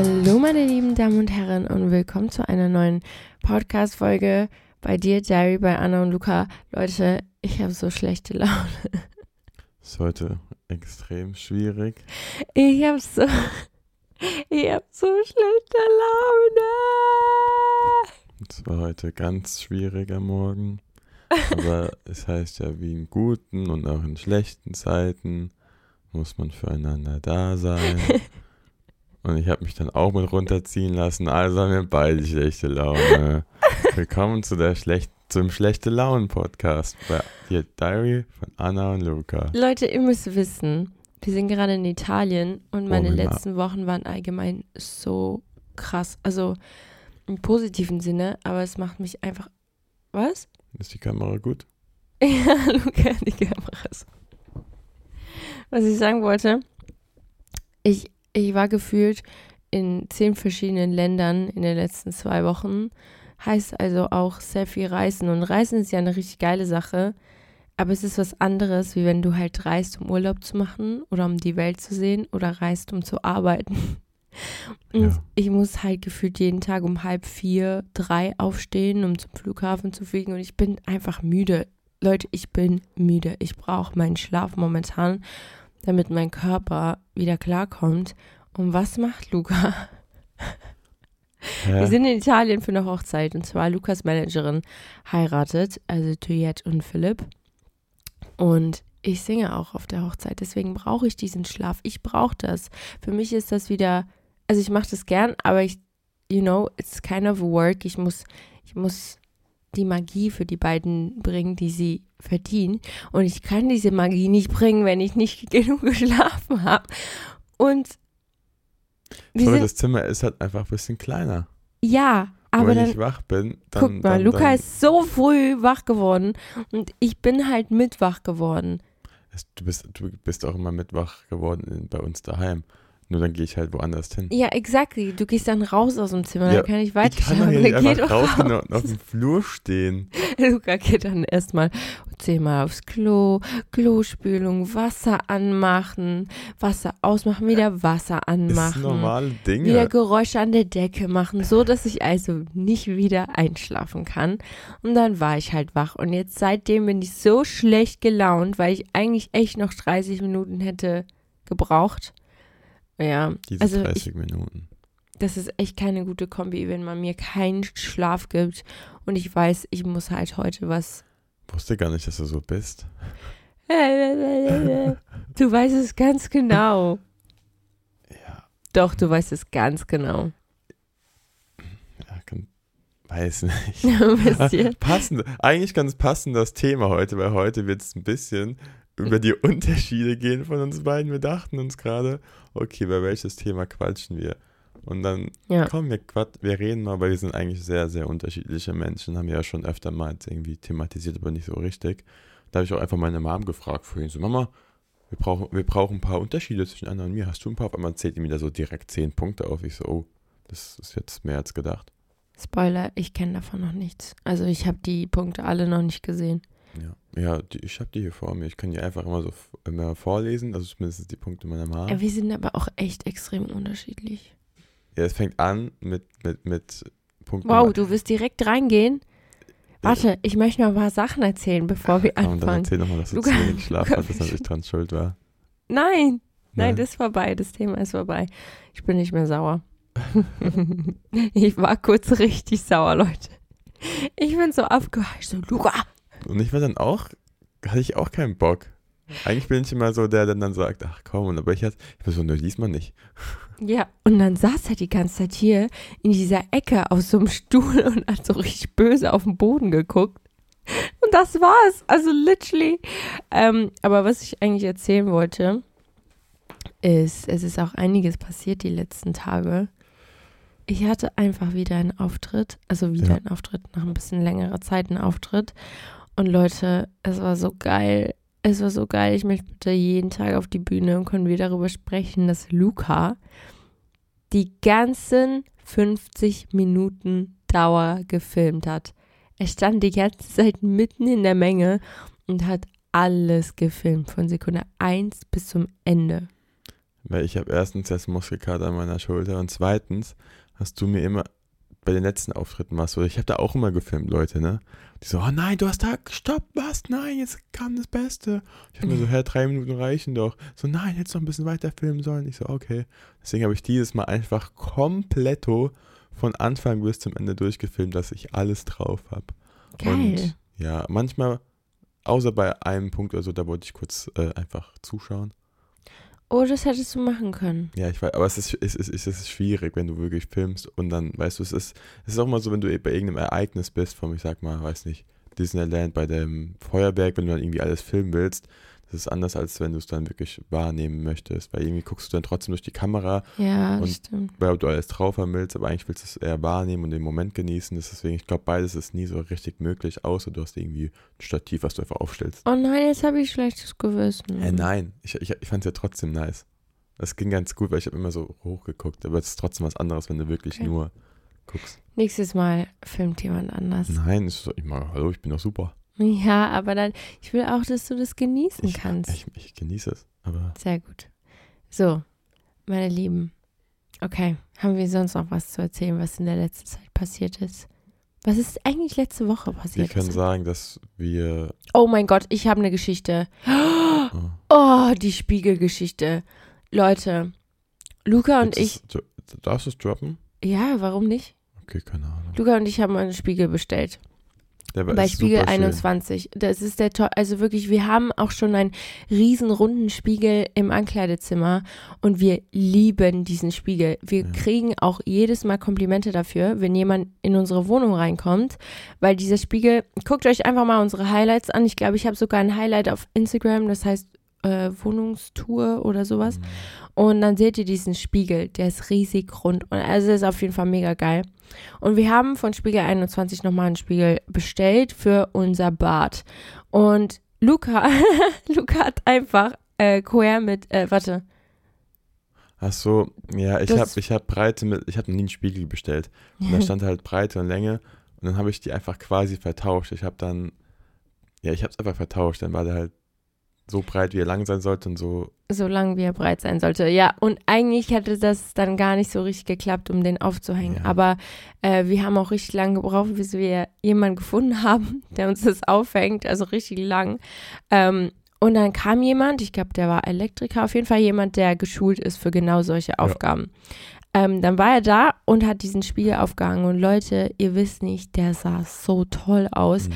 Hallo meine lieben Damen und Herren und willkommen zu einer neuen Podcast-Folge bei dir, Jerry, bei Anna und Luca. Leute, ich habe so schlechte Laune. Ist heute extrem schwierig. Ich habe so, ich habe so schlechte Laune. Es war heute ganz schwierig am Morgen. Aber es heißt ja, wie in guten und auch in schlechten Zeiten muss man füreinander da sein. Und ich habe mich dann auch mit runterziehen lassen. Also haben wir beide schlechte Laune. Willkommen zu der schlecht, zum schlechte Launen Podcast bei der Diary von Anna und Luca. Leute, ihr müsst wissen, wir sind gerade in Italien und meine oh, letzten Wochen waren allgemein so krass. Also im positiven Sinne, aber es macht mich einfach. Was? Ist die Kamera gut? ja, Luca, die Kamera ist. Was ich sagen wollte, ich ich war gefühlt in zehn verschiedenen Ländern in den letzten zwei Wochen. Heißt also auch sehr viel Reisen. Und Reisen ist ja eine richtig geile Sache. Aber es ist was anderes, wie wenn du halt reist, um Urlaub zu machen oder um die Welt zu sehen oder reist, um zu arbeiten. Und ja. ich muss halt gefühlt jeden Tag um halb vier, drei aufstehen, um zum Flughafen zu fliegen. Und ich bin einfach müde. Leute, ich bin müde. Ich brauche meinen Schlaf momentan damit mein Körper wieder klarkommt. Und was macht Luca? Ja. Wir sind in Italien für eine Hochzeit und zwar Lukas Managerin heiratet, also Tuyette und Philipp. Und ich singe auch auf der Hochzeit, deswegen brauche ich diesen Schlaf. Ich brauche das. Für mich ist das wieder, also ich mache das gern, aber ich, you know, it's kind of work. Ich muss, ich muss die Magie für die beiden bringen, die sie verdienen. Und ich kann diese Magie nicht bringen, wenn ich nicht genug geschlafen habe. Und Sorry, das Zimmer ist halt einfach ein bisschen kleiner. Ja, aber wenn dann, ich wach bin, dann. Guck mal, dann, Luca dann, ist so früh wach geworden und ich bin halt mit wach geworden. Du bist, du bist auch immer mit wach geworden bei uns daheim. Nur dann gehe ich halt woanders hin. Ja, exactly. Du gehst dann raus aus dem Zimmer, Ja, dann kann ich Ich kann weiter doch nicht einfach doch rausgehen raus. und auf dem Flur stehen. Luca geht dann erstmal zehnmal aufs Klo, Klospülung, Wasser anmachen, Wasser ausmachen, wieder Wasser Das anmachen. normale Wieder Dinge. Geräusche an der Decke machen, so dass ich also nicht wieder einschlafen kann. Und dann war ich halt wach. Und jetzt seitdem bin ich so schlecht gelaunt, weil ich eigentlich echt noch 30 Minuten hätte gebraucht. Ja, Diese also 30 Minuten. das ist echt keine gute Kombi, wenn man mir keinen Schlaf gibt. Und ich weiß, ich muss halt heute was. Wusste gar nicht, dass du so bist. Du weißt es ganz genau. Ja, Doch, du weißt es ganz genau. ja kann, weiß nicht. Passend, eigentlich ganz passend das Thema heute, weil heute wird es ein bisschen über die Unterschiede gehen von uns beiden. Wir dachten uns gerade, okay, über welches Thema quatschen wir? Und dann, Ja. komm, wir, quat wir reden mal, weil wir sind eigentlich sehr, sehr unterschiedliche Menschen, haben wir ja schon öfter mal irgendwie thematisiert, aber nicht so richtig. Da habe ich auch einfach meine Mom gefragt vorhin, so, Mama, wir brauchen, wir brauchen ein paar Unterschiede zwischen Anna und mir. Hast du ein paar? Auf einmal zählt die mir da so direkt zehn Punkte auf. Ich so, oh, das ist jetzt mehr als gedacht. Spoiler, ich kenne davon noch nichts. Also ich habe die Punkte alle noch nicht gesehen. Ja, ja die, ich habe die hier vor mir. Ich kann die einfach immer so immer vorlesen, also zumindest die Punkte meiner Mama. Ja, wir sind aber auch echt extrem unterschiedlich. Ja, es fängt an mit, mit, mit Punkt Wow, du wirst direkt reingehen. Warte, ich möchte noch ein paar Sachen erzählen, bevor wir Komm, dann anfangen. erzähl nochmal, dass du Luca- zu wenig Schlaf hattest, dass ich dran schuld war. Nein, nein, Ne? das ist vorbei. Das Thema ist vorbei. Ich bin nicht mehr sauer. ich war kurz richtig sauer, Leute. Ich bin so aufgeheischt. So, Luca. Und ich war dann auch, hatte ich auch keinen Bock. Eigentlich bin ich immer so der, der dann sagt, ach komm, und aber ich hatte, ich war so, ne, diesmal nicht. Ja, und dann saß er die ganze Zeit hier in dieser Ecke auf so einem Stuhl und hat so richtig böse auf den Boden geguckt. Und das war's. Also literally. Ähm, aber was ich eigentlich erzählen wollte, ist, es ist auch einiges passiert die letzten Tage. Ich hatte einfach wieder einen Auftritt, also wieder Ja. einen Auftritt, nach ein bisschen längerer Zeit einen Auftritt. Und Leute, es war so geil. Es war so geil. Ich möchte bitte jeden Tag auf die Bühne und können wir darüber sprechen, dass Luca die ganzen 50 Minuten Dauer gefilmt hat. Er stand die ganze Zeit mitten in der Menge und hat alles gefilmt, von Sekunde 1 bis zum Ende. Weil ich habe erstens jetzt Muskelkater an meiner Schulter und zweitens hast du mir immer bei den letzten Auftritten was so, ich habe da auch immer gefilmt, Leute, ne? Die so, oh nein, du hast da gestoppt, was? Nein, jetzt kam das Beste. Ich habe mir so, hä, drei Minuten reichen doch. So, nein, hättest noch ein bisschen weiter filmen sollen. Ich so, okay. Deswegen habe ich dieses Mal einfach kompletto von Anfang bis zum Ende durchgefilmt, dass ich alles drauf habe. Und ja, manchmal, außer bei einem Punkt oder so, da wollte ich kurz äh, einfach zuschauen. Oh, das hättest du machen können. Ja, ich weiß, aber es ist, es, ist, es ist schwierig, wenn du wirklich filmst und dann, weißt du, es ist, es ist auch mal so, wenn du bei irgendeinem Ereignis bist, vom, ich sag mal, weiß nicht, Disneyland bei dem Feuerwerk, wenn du dann irgendwie alles filmen willst, das ist anders, als wenn du es dann wirklich wahrnehmen möchtest, weil irgendwie guckst du dann trotzdem durch die Kamera, Ja, Und- stimmt. weil du alles drauf haben willst, aber eigentlich willst du es eher wahrnehmen und den Moment genießen, deswegen, ich glaube, beides ist nie so richtig möglich, außer du hast irgendwie ein Stativ, was du einfach aufstellst. Oh nein, jetzt habe ich schlechtes Gewissen. Äh, nein, ich, ich, ich fand es ja trotzdem nice. Das ging ganz gut, weil ich habe immer so hochgeguckt, aber es ist trotzdem was anderes, wenn du wirklich Okay. nur guckst. Nächstes Mal filmt jemand anders. Nein, ist ich mag, hallo, ich bin doch super. Ja, aber dann, ich will auch, dass du das genießen Ich, kannst. ich, ich genieße es, aber Sehr gut. So, meine Lieben. Okay, haben wir sonst noch was zu erzählen, was in der letzten Zeit passiert ist? Was ist eigentlich letzte Woche wir passiert? können sagen, dass wir. oh mein Gott, ich habe eine Geschichte. Oh, Oh, die Spiegelgeschichte. Leute, Luca und ich. Darfst du es droppen? Ja, warum nicht? Okay, keine Ahnung. Luca und ich haben einen Spiegel bestellt. Bei Spiegel super schön. 21. Das ist der toll. Also wirklich, wir haben auch schon einen riesen runden Spiegel im Ankleidezimmer und wir lieben diesen Spiegel. Wir Ja. kriegen auch jedes Mal Komplimente dafür, wenn jemand in unsere Wohnung reinkommt, weil dieser Spiegel, guckt euch einfach mal unsere Highlights an. Ich glaube, ich habe sogar ein Highlight auf Instagram, das heißt äh, Wohnungstour oder sowas. Mhm. Und dann seht ihr diesen Spiegel, der ist riesig rund. Und also ist auf jeden Fall mega geil. Und wir haben von Spiegel 21 nochmal einen Spiegel bestellt für unser Bad. Und Luca, Luca hat einfach äh, quer mit, äh, warte, Ach so, ja, ich habe ich hab Breite mit, ich habe nie einen Spiegel bestellt. Und da stand halt Breite und Länge und dann habe ich die einfach quasi vertauscht. Ich habe dann, ja, ich habe es einfach vertauscht. Dann war der halt so breit, wie er lang sein sollte und so. so lang wie er breit sein sollte. Ja, und eigentlich hätte das dann gar nicht so richtig geklappt, um den aufzuhängen. Ja. Aber äh, wir haben auch richtig lange gebraucht, bis wir jemanden gefunden haben, der uns das aufhängt, also richtig lang. Ähm, und dann kam jemand, ich glaube, der war Elektriker, auf jeden Fall jemand, der geschult ist für genau solche Aufgaben. Ähm, dann war er da und hat diesen Spiegel aufgehangen. Und Leute, ihr wisst nicht, der sah so toll aus. mm,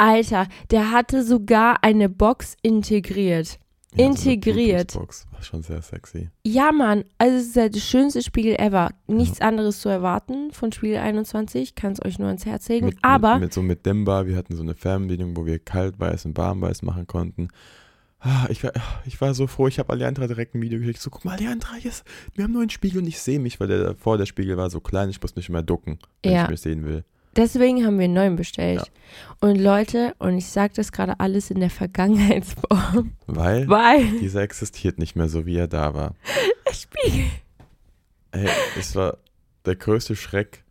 Alter, der hatte sogar eine Box integriert. ja, so Integriert. Bluetooth-Box. War schon sehr sexy. Ja, Mann, also es ist der schönste Spiegel ever. Nichts anderes zu erwarten von Spiegel 21, kann es euch nur ans Herz legen. Mit, Aber Mit, mit so mit Dimba, wir hatten so eine Fernbedienung, wo wir kaltweiß und warmweiß machen konnten. Ah, ich, war, ich war so froh, ich habe Alejandra direkt ein Video geschickt. So, guck mal, Alejandra, yes, wir haben einen neuen Spiegel und ich sehe mich, weil der davor, der Spiegel war so klein, ich muss nicht mehr ducken, wenn Ja. ich mich sehen will. Deswegen haben wir einen neuen bestellt. Und Leute, und ich sage das gerade alles in der Vergangenheitsform, Weil weil dieser existiert nicht mehr so, wie er da war. der Spiegel, Ey, es war der größte Schreck.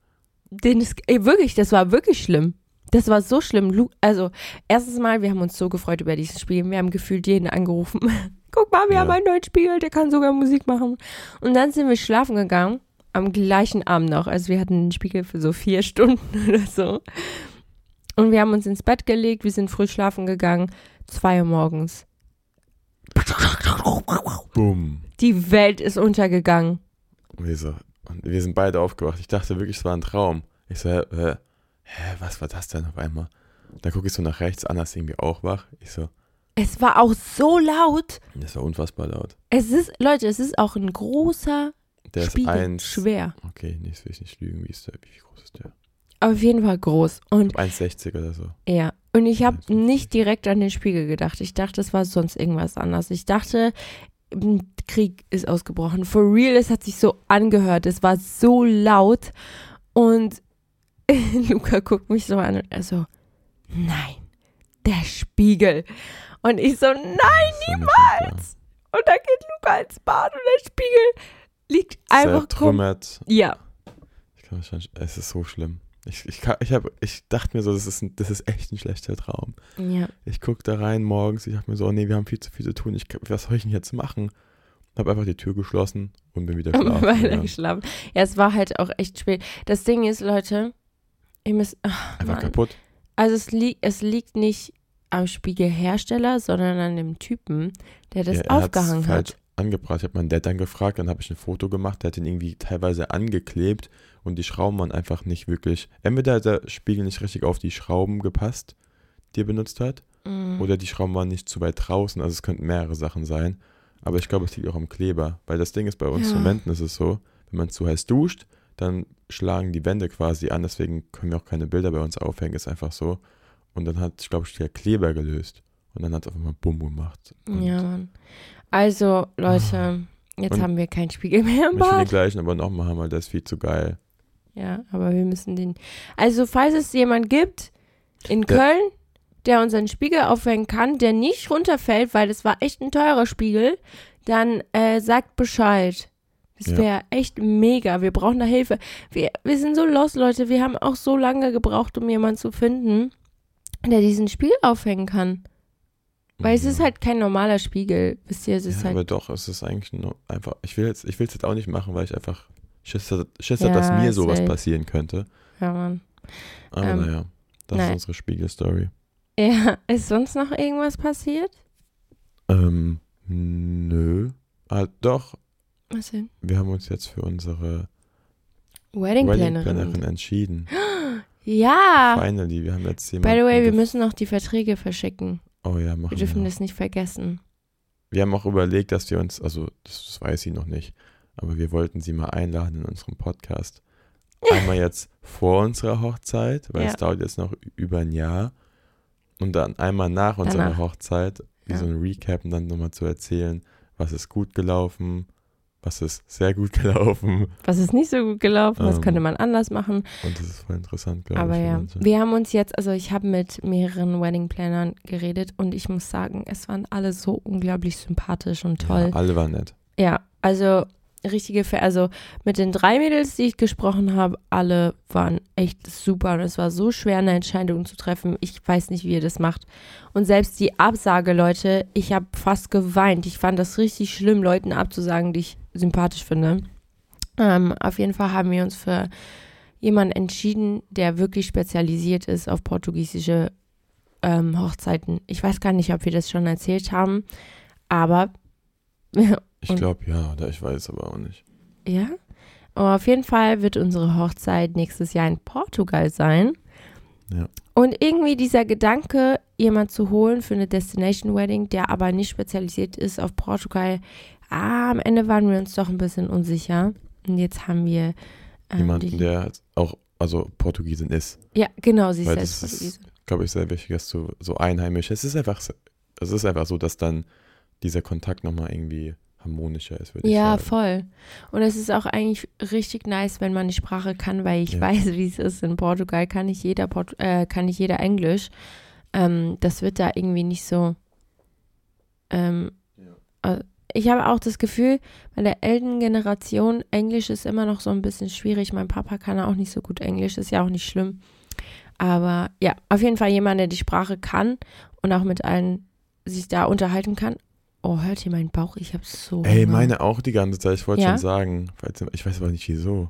den ist, ey, wirklich, das war wirklich schlimm. Das war so schlimm. Also, erstens mal, wir haben uns so gefreut über dieses Spiel. Wir haben gefühlt jeden angerufen. Guck mal, wir Ja. haben einen neuen Spiegel, der kann sogar Musik machen. Und dann sind wir schlafen gegangen, am gleichen Abend noch. Also, wir hatten den Spiegel für so vier Stunden oder so. Und wir haben uns ins Bett gelegt, wir sind früh schlafen gegangen. Zwei Uhr morgens. Bumm. Die Welt ist untergegangen. Und wir, so, und wir sind beide aufgewacht. Ich dachte wirklich, es war ein Traum. Ich so, hä, hä, was war das denn auf einmal? Dann gucke ich so nach rechts, Anna ist irgendwie auch wach. Ich so, Es war auch so laut. das war unfassbar laut. Es ist, Leute, es ist auch ein großer Der Spiegel. ist eins. Schwer. Okay, nee, das will ich nicht lügen. Wie, ist der, wie groß ist der? Auf jeden Fall groß. Und 1,60 oder so. ja. Und ich habe 51. nicht direkt an den Spiegel gedacht. Ich dachte, es war sonst irgendwas anderes. Ich dachte, Krieg ist ausgebrochen. For real, es hat sich so angehört. Es war so laut. Und Luca guckt mich so an und er so, nein, der Spiegel. Und ich so, nein. Nein, niemals! Und dann geht Luca ins Bad und der Spiegel liegt einfach Zertrümmert. Ja, Ich kann wahrscheinlich, es ist so schlimm. Ich, ich, kann- ich, hab, ich dachte mir so, das ist, ein, das ist echt ein schlechter Traum. ja. Ich gucke da rein morgens, ich dachte mir so, oh nee, wir haben viel zu viel zu tun. Ich, was soll ich denn jetzt machen? Habe einfach die Tür geschlossen und bin wieder schlafen. weiter gegangen. geschlafen. Ja, es war halt auch echt spät. Das Ding ist, Leute, ihr müsst. ach, Einfach Mann. kaputt. Also es, li es liegt nicht am Spiegelhersteller, sondern an dem Typen, der das Ja, aufgehangen hat. Angebracht. Ich habe meinen Dad dann gefragt, dann habe ich ein Foto gemacht, der hat ihn irgendwie teilweise angeklebt und die Schrauben waren einfach nicht wirklich. Entweder hat der Spiegel nicht richtig auf die Schrauben gepasst, die er benutzt hat, Mhm. oder die Schrauben waren nicht zu weit draußen. Also es könnten mehrere Sachen sein. Aber ich glaube, es liegt auch am Kleber, weil das Ding ist bei Ja. Instrumenten ist es so, wenn man zu heiß duscht, dann schlagen die Wände quasi an, deswegen können wir auch keine Bilder bei uns aufhängen, ist einfach so. Und dann hat, ich glaube, der Kleber gelöst. Und dann hat es auf einmal Bumm gemacht. Und Ja, Mann. Also, Leute, jetzt Und- haben wir keinen Spiegel mehr im Ich will den Bad. gleichen aber nochmal haben, der ist viel zu geil. Ja, aber wir müssen den. Also, falls es jemand gibt in Der- Köln, der unseren Spiegel aufhängen kann, der nicht runterfällt, weil das war echt ein teurer Spiegel, dann äh, sagt Bescheid. Das Ja. wäre echt mega. Wir brauchen da Hilfe. Wir, wir sind so lost, Leute. Wir haben auch so lange gebraucht, um jemanden zu finden, der diesen Spiegel aufhängen kann. Weil es ist Ja. halt kein normaler Spiegel. Wisst ihr, es ist ja, halt. aber doch, es ist eigentlich nur einfach. Ich will jetzt, ich will es jetzt auch nicht machen, weil ich einfach Schiss, hatte- Schiss hatte, dass Ja, mir sowas safe. passieren könnte. Ja, Mann. Aber Ähm, naja, das nein. ist unsere Spiegelstory. Ja, ist sonst noch irgendwas passiert? Ähm, nö. Ah, doch, Was denn? wir haben uns jetzt für unsere Wedding Wedding-Plannerin Plannerin. entschieden. Ja. Finally, wir haben jetzt By jemanden. the way, wir müssen noch die Verträge verschicken. Oh ja, machen Wir dürfen wir. das nicht vergessen. Wir haben auch überlegt, dass wir uns, also das, das weiß sie noch nicht, aber wir wollten sie mal einladen in unserem Podcast. Einmal jetzt vor unserer Hochzeit, weil Ja. es dauert jetzt noch über ein Jahr. Und dann einmal nach unserer Danach. Hochzeit, wie Ja. so ein Recap und dann nochmal zu erzählen, was ist gut gelaufen, was ist sehr gut gelaufen. Was ist nicht so gut gelaufen? Was Ähm, könnte man anders machen? Und das ist voll interessant, glaube Aber ich. für ja, manche. wir haben uns jetzt, also ich habe mit mehreren Wedding-Plannern geredet und ich muss sagen, es waren alle so unglaublich sympathisch und toll. Ja, alle waren nett. Ja, also richtige, Ver also mit den drei Mädels, die ich gesprochen habe, alle waren echt super und es war so schwer, eine Entscheidung zu treffen. Ich weiß nicht, wie ihr das macht. Und selbst die Absage, Leute, ich habe fast geweint. Ich fand das richtig schlimm, Leuten abzusagen, die ich sympathisch finde. Ähm, auf jeden Fall haben wir uns für jemanden entschieden, der wirklich spezialisiert ist auf portugiesische ähm, Hochzeiten. Ich weiß gar nicht, ob wir das schon erzählt haben, aber Ich glaube ja, oder ich weiß aber auch nicht. ja. Aber auf jeden Fall wird unsere Hochzeit nächstes Jahr in Portugal sein. Ja. Und irgendwie dieser Gedanke, jemand zu holen für eine Destination Wedding, der aber nicht spezialisiert ist auf Portugal, ah, am Ende waren wir uns doch ein bisschen unsicher. Und jetzt haben wir ähm, Jemanden, der auch, also Portugiesin ist. Ja, genau, sie ist selbst das ist- Portugiesin. Glaube ich, sehr wichtig, dass du so einheimisch. Es ist einfach, so- es ist einfach so, dass dann dieser Kontakt nochmal irgendwie harmonischer ist, würde Ja, ich sagen. voll. Und es ist auch eigentlich richtig nice, wenn man die Sprache kann, weil ich Ja. weiß, wie es ist. In Portugal kann nicht jeder, Port äh, kann nicht jeder Englisch. Ähm, das wird da irgendwie nicht so. Ähm, äh, ich habe auch das Gefühl, bei der älteren Generation, Englisch ist immer noch so ein bisschen schwierig. Mein Papa kann auch nicht so gut Englisch, ist ja auch nicht schlimm. Aber ja, auf jeden Fall jemand, der die Sprache kann und auch mit allen sich da unterhalten kann. Oh, hört ihr meinen Bauch? Ich habe so. Ey, Hunger. meine auch die ganze Zeit. Ich wollte Ja? schon sagen. falls- Ich weiß aber nicht wieso.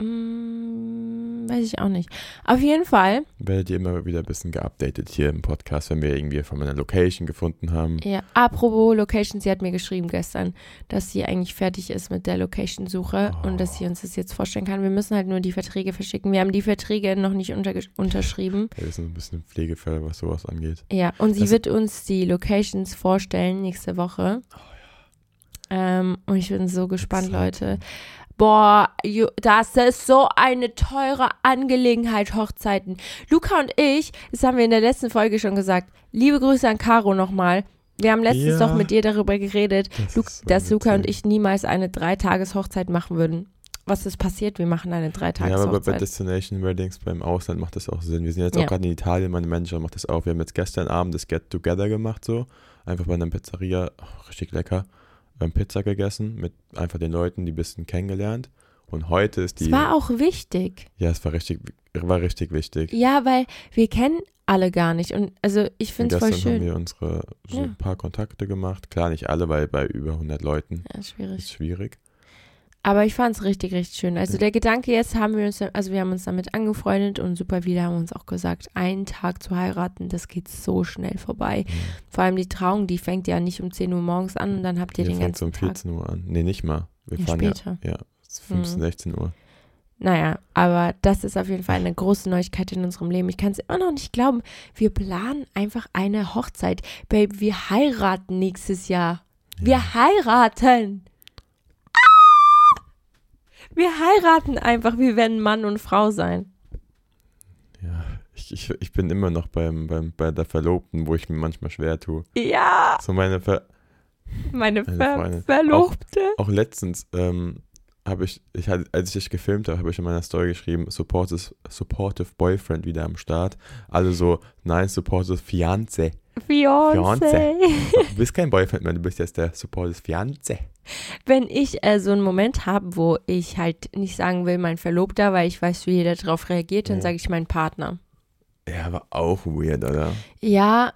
Mm, weiß ich auch nicht. Auf jeden Fall, Werdet ihr immer wieder ein bisschen geupdatet hier im Podcast, wenn wir irgendwie von einer Location gefunden haben. ja, apropos Location, sie hat mir geschrieben gestern, dass sie eigentlich fertig ist mit der Location-Suche und dass sie uns das jetzt vorstellen kann. Wir müssen halt nur die Verträge verschicken. Wir haben die Verträge noch nicht unterge- unterschrieben. Wir sind ein bisschen Pflegefälle, was sowas angeht. Ja, und sie Das- wird uns die Locations vorstellen nächste Woche. Ähm, und ich bin so gespannt, Leute. Boah, das ist so eine teure Angelegenheit, Hochzeiten. Luca und ich, das haben wir in der letzten Folge schon gesagt, liebe Grüße an Caro nochmal. Wir haben letztens Ja. doch mit dir darüber geredet, Das Lu so dass Luca und ich niemals eine Dreitages-Hochzeit machen würden. Was ist passiert? Wir machen eine Ja, aber bei, Dreitages-Hochzeit. Destination Weddings beim Ausland macht das auch Sinn. Wir sind jetzt Ja. auch gerade in Italien, mein Manager macht das auch. Wir haben jetzt gestern Abend das Get Together gemacht, so. Einfach bei einer Pizzeria, oh, richtig lecker. Wir haben Pizza gegessen mit einfach den Leuten, die ein bisschen kennengelernt. Und heute ist die. Es war auch wichtig. ja, es war richtig, war richtig wichtig. Ja, weil wir kennen alle gar nicht. Und also ich finde es voll gestern haben schön. wir unsere so Ja. ein paar Kontakte gemacht. Klar, nicht alle, weil bei über 100 Leuten Ja, schwierig. ist schwierig. Aber ich fand es richtig, richtig schön. Also Ja. der Gedanke jetzt haben wir uns, also wir haben uns damit angefreundet und super viele haben uns auch gesagt, einen Tag zu heiraten, das geht so schnell vorbei. Vor allem die Trauung, die fängt ja nicht um 10 Uhr morgens an und dann habt ihr Hier den fängt es ganzen um Tag. 14 Uhr an. Nee, nicht mal. Wir Ja, fahren später. ja. Ja, es ist 15, Mhm. 16 Uhr. Naja, aber das ist auf jeden Fall eine große Neuigkeit in unserem Leben. Ich kann es immer noch nicht glauben. Wir planen einfach eine Hochzeit. Babe, wir heiraten nächstes Jahr. Wir heiraten. Wir heiraten einfach. Wir werden Mann und Frau sein. Ja, ich, ich, ich bin immer noch beim, beim, bei der Verlobten, wo ich mir manchmal schwer tue. Ja, So meine Ver meine, Ver. Verlobte. auch letztens ähm, habe ich, ich hatte, als ich dich gefilmt habe, habe ich in meiner Story geschrieben, supportive, supportive Boyfriend wieder am Start. Alle so, nein, supportive Fiance. Fiancé. Du bist kein Boyfriend mehr, du bist jetzt der supportive Fiance. Wenn ich äh, so einen Moment habe, wo ich halt nicht sagen will, mein Verlobter, weil ich weiß, wie jeder darauf reagiert, dann sage ich mein Partner. Ja, aber auch weird, oder? Ja,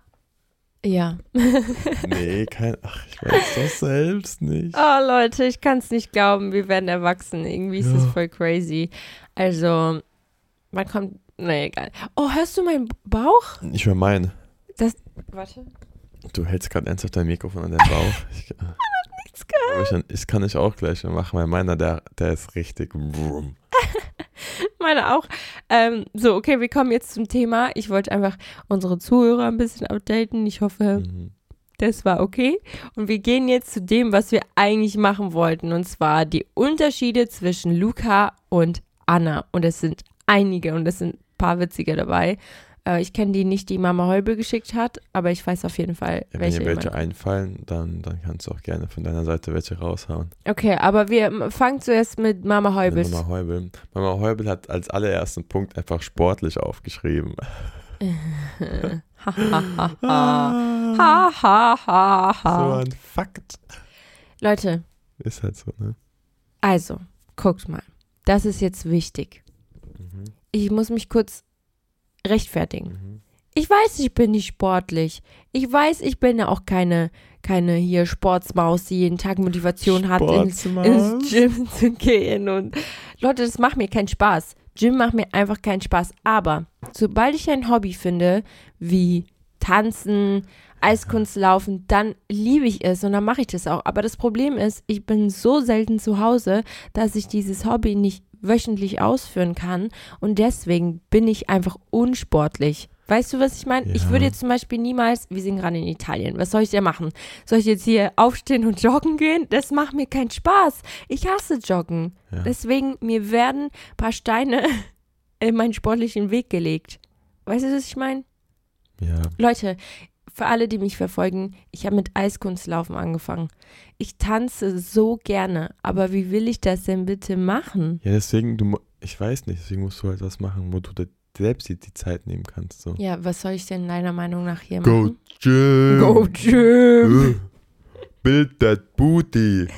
ja. Nee, kein, ach, ich weiß das selbst nicht. Oh Leute, ich kann es nicht glauben, wir werden erwachsen. Irgendwie ist es Ja. voll crazy. Also, man kommt, nee, egal. Oh, hörst du meinen Bauch? Ich höre meinen. Warte. Du hältst gerade ernsthaft dein Mikrofon an den Bauch. Ich, äh, Nichts gehört. ich, ich kann ich auch gleich machen, weil meiner, der, der ist richtig. Meine auch. Ähm, so, okay, wir kommen jetzt zum Thema. Ich wollte einfach unsere Zuhörer ein bisschen updaten. Ich hoffe, Mhm. das war okay. Und wir gehen jetzt zu dem, was wir eigentlich machen wollten. Und zwar die Unterschiede zwischen Luca und Anna. Und es sind einige und es sind ein paar witzige dabei. Äh, ich kenne die nicht, die Mama Heubel geschickt hat, aber ich weiß auf jeden Fall, Ja, wenn welche. dir welche jemand- einfallen, dann, dann kannst du auch gerne von deiner Seite welche raushauen. Okay, aber wir fangen zuerst mit Mama Heubel. Mama Heubel. Mama Heubel hat als allerersten Punkt einfach sportlich aufgeschrieben. ha, ha, ha, ha. So ein Fakt. Leute, Ist halt so, ne? Also, guckt mal. Das ist jetzt wichtig. Mhm. Ich muss mich kurz rechtfertigen. Mhm. Ich weiß, ich bin nicht sportlich. Ich weiß, ich bin ja auch keine, keine hier Sportsmaus, die jeden Tag Motivation hat, ins, ins Gym zu gehen. Und Leute, das macht mir keinen Spaß. Gym macht mir einfach keinen Spaß. Aber sobald ich ein Hobby finde, wie Tanzen, Eiskunstlaufen, dann liebe ich es und dann mache ich das auch. Aber das Problem ist, ich bin so selten zu Hause, dass ich dieses Hobby nicht wöchentlich ausführen kann und deswegen bin ich einfach unsportlich. Weißt du, was ich meine? Ich Ja. würde jetzt zum Beispiel niemals, wir sind gerade in Italien, was soll ich denn machen? Soll ich jetzt hier aufstehen und joggen gehen? Das macht mir keinen Spaß. Ich hasse Joggen. Ja. Deswegen, mir werden ein paar Steine in meinen sportlichen Weg gelegt. Weißt du, was ich meine? ja. Leute, für alle, die mich verfolgen, ich habe mit Eiskunstlaufen angefangen. Ich tanze so gerne, aber wie will ich das denn bitte machen? Ja, deswegen, du, ich weiß nicht, deswegen musst du halt was machen, wo du dir selbst die, die Zeit nehmen kannst. So. Ja, was soll ich denn deiner Meinung nach hier Go machen? Gym! Go Gym! Äh, Build that booty!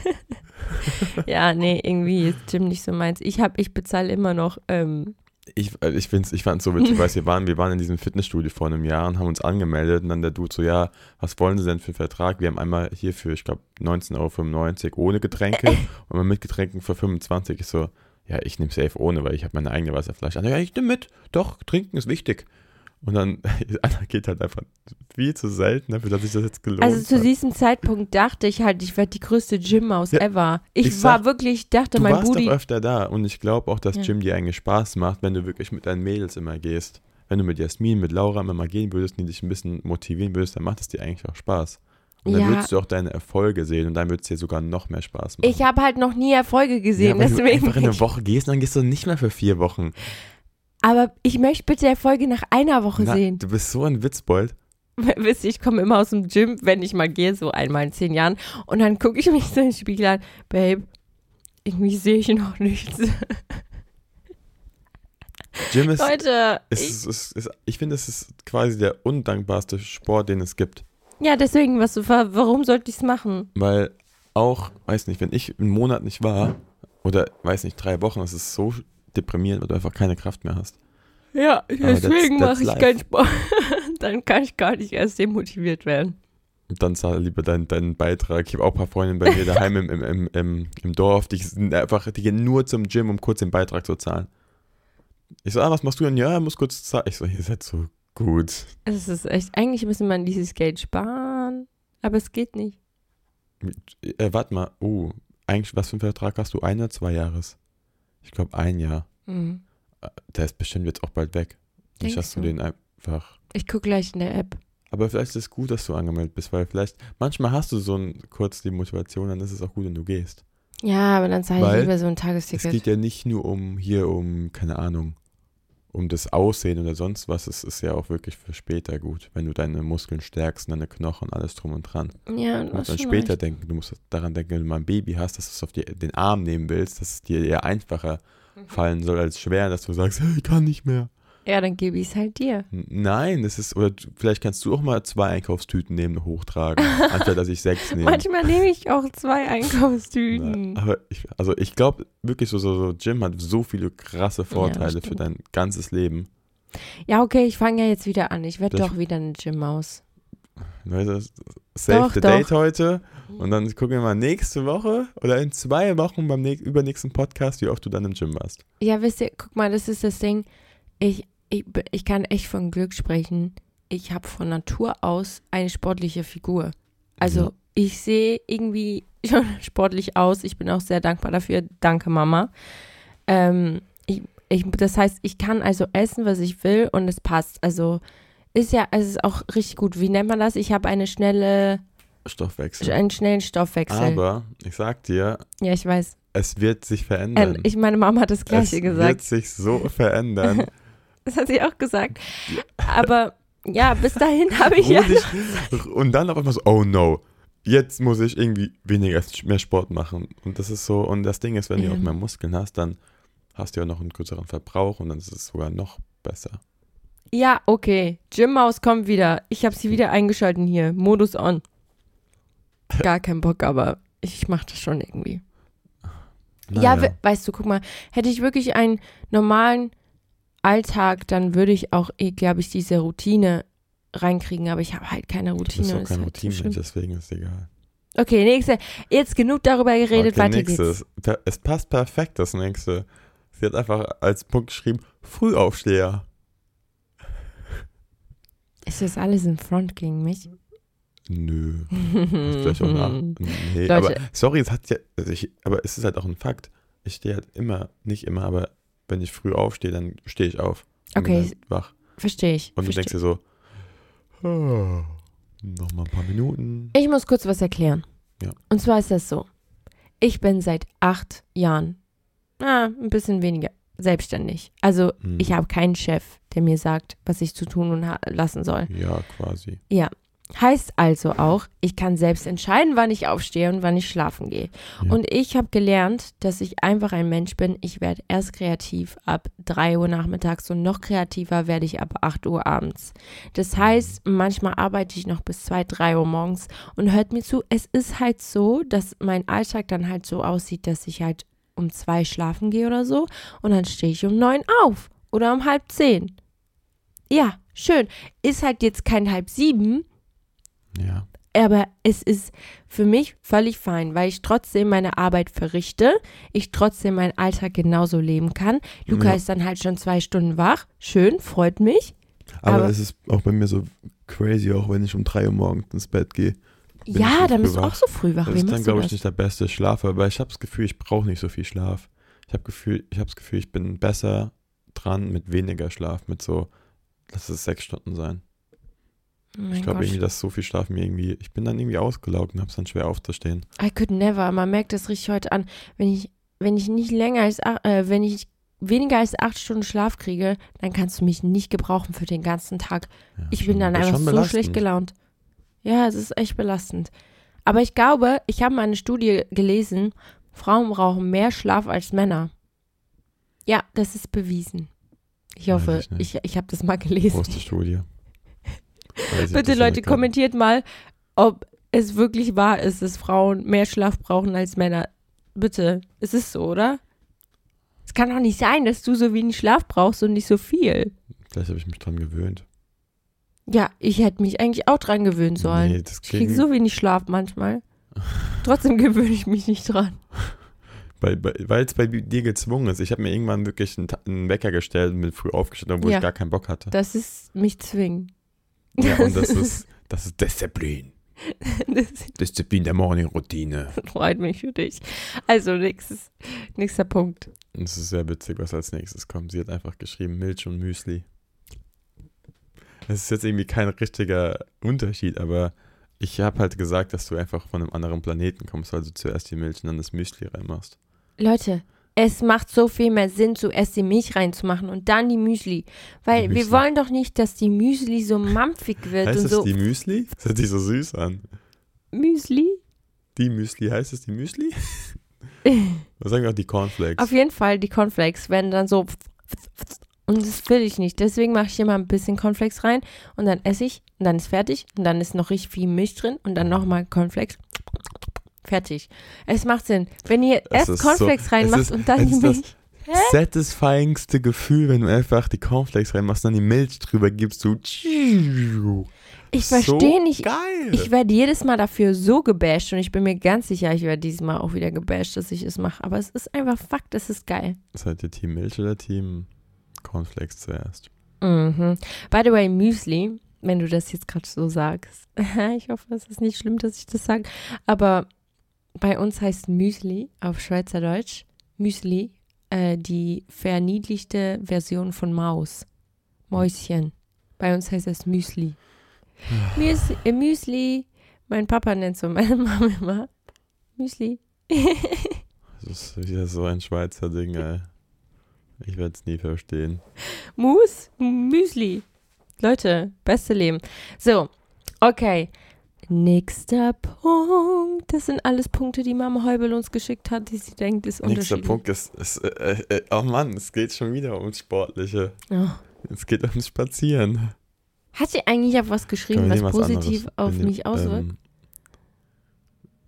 Ja, nee, irgendwie ist Gym nicht so meins. Ich hab, ich bezahle immer noch, ähm, Ich, äh, ich, ich fand's so witzig, du, wir waren, wir waren in diesem Fitnessstudio vor einem Jahr und haben uns angemeldet und dann der Dude so, ja, was wollen Sie denn für einen Vertrag? Wir haben einmal hier für, ich glaube, 19,95 Euro ohne Getränke und mal mit Getränken für 25. Ich so, ja, ich nehme safe ohne, weil ich habe meine eigene Wasserflasche. Ah, Ja, ich nehme mit. Doch, trinken ist wichtig. Und dann, Anna geht halt einfach viel zu selten dafür, dass sich das jetzt gelohnt also zu hat. diesem Zeitpunkt dachte ich halt, ich werde die größte Gym-Maus Ja, ever. Ich, ich sag, war wirklich, dachte, Du mein warst Booty, doch öfter da und ich glaube auch, dass Ja. Gym dir eigentlich Spaß macht, wenn du wirklich mit deinen Mädels immer gehst. Wenn du mit Jasmin, mit Laura immer mal gehen würdest und die dich ein bisschen motivieren würdest, dann macht es dir eigentlich auch Spaß. Und dann Ja. würdest du auch deine Erfolge sehen und dann wird es dir sogar noch mehr Spaß machen. ich habe halt noch nie Erfolge ja, gesehen, weil du deswegen. einfach in eine Woche gehst und dann gehst du nicht mehr für vier Wochen. Aber ich möchte bitte Erfolge nach einer Woche Na, sehen. du bist so ein Witzbold. Wisst ihr, ich komme immer aus dem Gym, wenn ich mal gehe, so einmal in zehn Jahren. Und dann gucke ich mich so in den Spiegel an. Babe, irgendwie sehe ich noch nichts. Gym ist, Leute, ist, ist, ist, ich finde, es ist quasi der undankbarste Sport, den es gibt. ja, deswegen, was, warum sollte ich es machen? Weil auch, weiß nicht, wenn ich einen Monat nicht war oder, weiß nicht, drei Wochen, das ist so deprimierend, weil du einfach keine Kraft mehr hast. Ja, deswegen mache ich life. keinen Sport. dann kann ich gar nicht erst demotiviert werden. Und dann zahl lieber deinen, deinen Beitrag. Ich habe auch ein paar Freundinnen bei mir daheim im, im, im, im, Dorf, die sind einfach, die gehen nur zum Gym, um kurz den Beitrag zu zahlen. Ich so, ah, was machst du denn? Ja, muss kurz zahlen. Ich so, ihr seid so gut. Es ist echt, eigentlich müsste man dieses Geld sparen, aber es geht nicht. Äh, warte mal, oh, eigentlich, was für einen Vertrag hast du? Ein oder zwei Jahres? Ich glaube, ein Jahr. Hm. Äh, Der ist bestimmt jetzt auch bald weg. Nicht, dass du den einfach. Ich gucke gleich in der App. Aber vielleicht ist es gut, dass du angemeldet bist, weil vielleicht, manchmal hast du so ein, kurz die Motivation, dann ist es auch gut, wenn du gehst. Ja, aber dann zahle ich lieber so ein Es Tagesticket. geht ja nicht nur um hier um, keine Ahnung, um das Aussehen oder sonst was. Es ist ja auch wirklich für später gut, wenn du deine Muskeln stärkst, deine Knochen, alles drum und dran. ja, Du du musst dann später recht. denken, du musst daran denken, wenn du mal ein Baby hast, dass du es auf die, den Arm nehmen willst, dass es dir eher einfacher Mhm. fallen soll als schwer, dass du sagst, ich kann nicht mehr. Ja, dann gebe ich es halt dir. Nein, das ist, oder vielleicht kannst du auch mal zwei Einkaufstüten nehmen und hochtragen, anstatt dass ich sechs nehme. Manchmal nehme ich auch zwei Na, Einkaufstüten. aber ich, also ich glaube wirklich so, so, so Gym hat so viele krasse Vorteile für stimmt. dein ganzes Leben. Ja, okay, ich fange ja jetzt wieder an. Ich werde doch wieder eine Gym-Maus. Save Doch, the doch. date heute und dann gucken wir mal nächste Woche oder in zwei Wochen beim näch- übernächsten Podcast, wie oft du dann im Gym warst. Ja, wisst ihr, guck mal, das ist das Ding. Ich, ich, ich kann echt von Glück sprechen. Ich habe von Natur aus eine sportliche Figur. Also, Ja. ich sehe irgendwie schon sportlich aus. Ich bin auch sehr dankbar dafür. Danke, Mama. Ähm, ich, ich, das heißt, ich kann also essen, was ich will und es passt. Also, ist ja, es ist auch richtig gut. Wie nennt man das? Ich habe eine schnelle, Stoffwechsel. einen schnellen Stoffwechsel. Aber ich sag dir, ja, ich weiß. es wird sich verändern. Ähm, ich, meine Mama hat das es Gleiche wird gesagt. sich so verändern. Das hat sie auch gesagt. Aber ja, bis dahin habe ich ja. Ich, und dann auf einmal so, oh no, jetzt muss ich irgendwie weniger, mehr Sport machen. Und das ist so, und das Ding ist, wenn du Ja. auch mehr Muskeln hast, dann hast du ja noch einen kürzeren Verbrauch und dann ist es sogar noch besser. Ja, okay. Gym-Maus kommt wieder. Ich habe sie wieder eingeschalten hier. Modus on. Gar kein Bock, aber ich mache das schon irgendwie. Ja, Naja. we weißt du, guck mal, hätte ich wirklich einen normalen Alltag, dann würde ich auch, glaube ich, diese Routine reinkriegen, aber ich habe halt keine Routine. bist doch ist kein halt so Routine, schlimm. deswegen ist egal. okay, nächste. Jetzt genug darüber geredet, okay, weiter nächstes. geht's. Es passt perfekt, das nächste. Sie hat einfach als Punkt geschrieben, Frühaufsteher. Ist das alles in Front gegen mich? Nö. Vielleicht auch nach. Nee, Leute. aber sorry, es hat ja, also ich, aber es ist halt auch ein Fakt. Ich stehe halt immer, nicht immer, aber wenn ich früh aufstehe, dann stehe ich auf. Okay, wach. Verstehe ich. Und du versteh. denkst dir so, oh, noch mal ein paar Minuten. Ich muss kurz was erklären. Ja. Und zwar ist das so. Ich bin seit acht Jahren, ah, ein bisschen weniger, selbstständig. Also Hm. ich habe keinen Chef, der mir sagt, was ich zu tun und lassen soll. Ja, quasi. Heißt also auch, ich kann selbst entscheiden, wann ich aufstehe und wann ich schlafen gehe. Ja. Und ich habe gelernt, dass ich einfach ein Mensch bin. Ich werde erst kreativ ab 3 Uhr nachmittags und noch kreativer werde ich ab 8 Uhr abends. Das heißt, manchmal arbeite ich noch bis 2, 3 Uhr morgens und hört mir zu. Es ist halt so, dass mein Alltag dann halt so aussieht, dass ich halt um 2 schlafen gehe oder so und dann stehe ich um 9 auf oder um halb 10. Ja, schön. Ist halt jetzt kein halb 7, Ja. aber es ist für mich völlig fein, weil ich trotzdem meine Arbeit verrichte, ich trotzdem meinen Alltag genauso leben kann. Luca Ja. ist dann halt schon zwei Stunden wach. Schön, freut mich. Aber, Aber- es ist auch bei mir so crazy, auch wenn ich um 3 Uhr morgens ins Bett gehe. Ja, dann bist du auch so früh wach. Das Wie ist dann, glaube ich, nicht der beste Schlaf, aber ich habe das Gefühl, ich brauche nicht so viel Schlaf. Ich habe Gefühl, ich habe das Gefühl, ich bin besser dran mit weniger Schlaf, mit so, lass es sechs Stunden sein. Ich glaube irgendwie, dass so viel Schlaf mir irgendwie, ich bin dann irgendwie ausgelaugt und habe es dann schwer aufzustehen. I could never. Man merkt das richtig heute an. Wenn ich, wenn ich nicht länger als, ach- äh, wenn ich weniger als acht Stunden Schlaf kriege, dann kannst du mich nicht gebrauchen für den ganzen Tag. Ja, Ich bin dann einfach so schlecht gelaunt. Ja, es ist echt belastend. Aber ich glaube, ich habe mal eine Studie gelesen, Frauen brauchen mehr Schlaf als Männer. Ja, das ist bewiesen. Ich hoffe, ich nicht. ich, ich habe das mal gelesen. Die Studie? Bitte Leute, kommentiert mal, ob es wirklich wahr ist, dass Frauen mehr Schlaf brauchen als Männer. Bitte, es ist so, oder? Es kann doch nicht sein, dass du so wenig Schlaf brauchst und nicht so viel. Vielleicht habe ich mich dran gewöhnt. Ja, ich hätte mich eigentlich auch dran gewöhnen sollen. Nee, Ich kriege so wenig Schlaf manchmal. Trotzdem gewöhne ich mich nicht dran. weil es bei dir gezwungen ist. Ich habe mir irgendwann wirklich einen, einen Wecker gestellt und bin früh aufgestanden, obwohl Ja. ich gar keinen Bock hatte. Das ist mich zwingen. Ja, und das ist, das ist Disziplin. Disziplin der Morning-Routine. freut mich für dich. Also, nächstes, nächster Punkt. Und es ist sehr witzig, was als nächstes kommt. Sie hat einfach geschrieben Milch und Müsli. Es ist jetzt irgendwie kein richtiger Unterschied, aber ich habe halt gesagt, dass du einfach von einem anderen Planeten kommst, weil du zuerst die Milch und dann das Müsli reinmachst. Leute, es macht so viel mehr Sinn, zuerst die Milch reinzumachen und dann die Müsli. Weil Die wir wollen doch nicht, dass die Müsli so mampfig wird heißt und es so. die Müsli? Das hört sich so süß an. Müsli? Die Müsli, heißt es die Müsli? Was sagen wir auch die Cornflakes? Auf jeden Fall, die Cornflakes werden dann so. Und das will ich nicht. Deswegen mache ich immer ein bisschen Cornflakes rein und dann esse ich und dann ist fertig und dann ist noch richtig viel Milch drin und dann nochmal Cornflakes. Fertig. Es macht Sinn. Wenn ihr Es erst Cornflakes so- reinmacht ist- und dann die ist das Milch. satisfyingste Gefühl, wenn du einfach die Cornflakes reinmachst, dann die Milch drüber gibst, du. Ich so verstehe nicht. Geil. Ich werde jedes Mal dafür so gebasht und ich bin mir ganz sicher, ich werde dieses Mal auch wieder gebasht, dass ich es mache. Aber es ist einfach Fakt, es ist geil. Seid ihr Team Milch oder Team Cornflakes zuerst? Mhm. By the way, Müsli, wenn du das jetzt gerade so sagst. ich hoffe, es ist nicht schlimm, dass ich das sage. Aber bei uns heißt Müsli auf Schweizerdeutsch Müsli äh, die verniedlichte Version von Maus. Mäuschen. Bei uns heißt es Müsli. Müsli, äh, Müsli. Mein Papa nennt so meine Mama immer Müsli. Das ist wieder so ein Schweizer Ding, ey. Ich werde es nie verstehen. Mus, Müsli. Leute, beste Leben. So, okay. Nächster Punkt. Das sind alles Punkte, die Mama Heubel uns geschickt hat, die sie denkt, ist Nächster unterschiedlich. Punkt ist, ist äh, äh, oh Mann, es geht schon wieder ums Sportliche. Oh. Es geht ums Spazieren. Hat sie eigentlich auf was geschrieben, was nehmen positiv anderes? auf nehmen, mich auswirkt? ähm,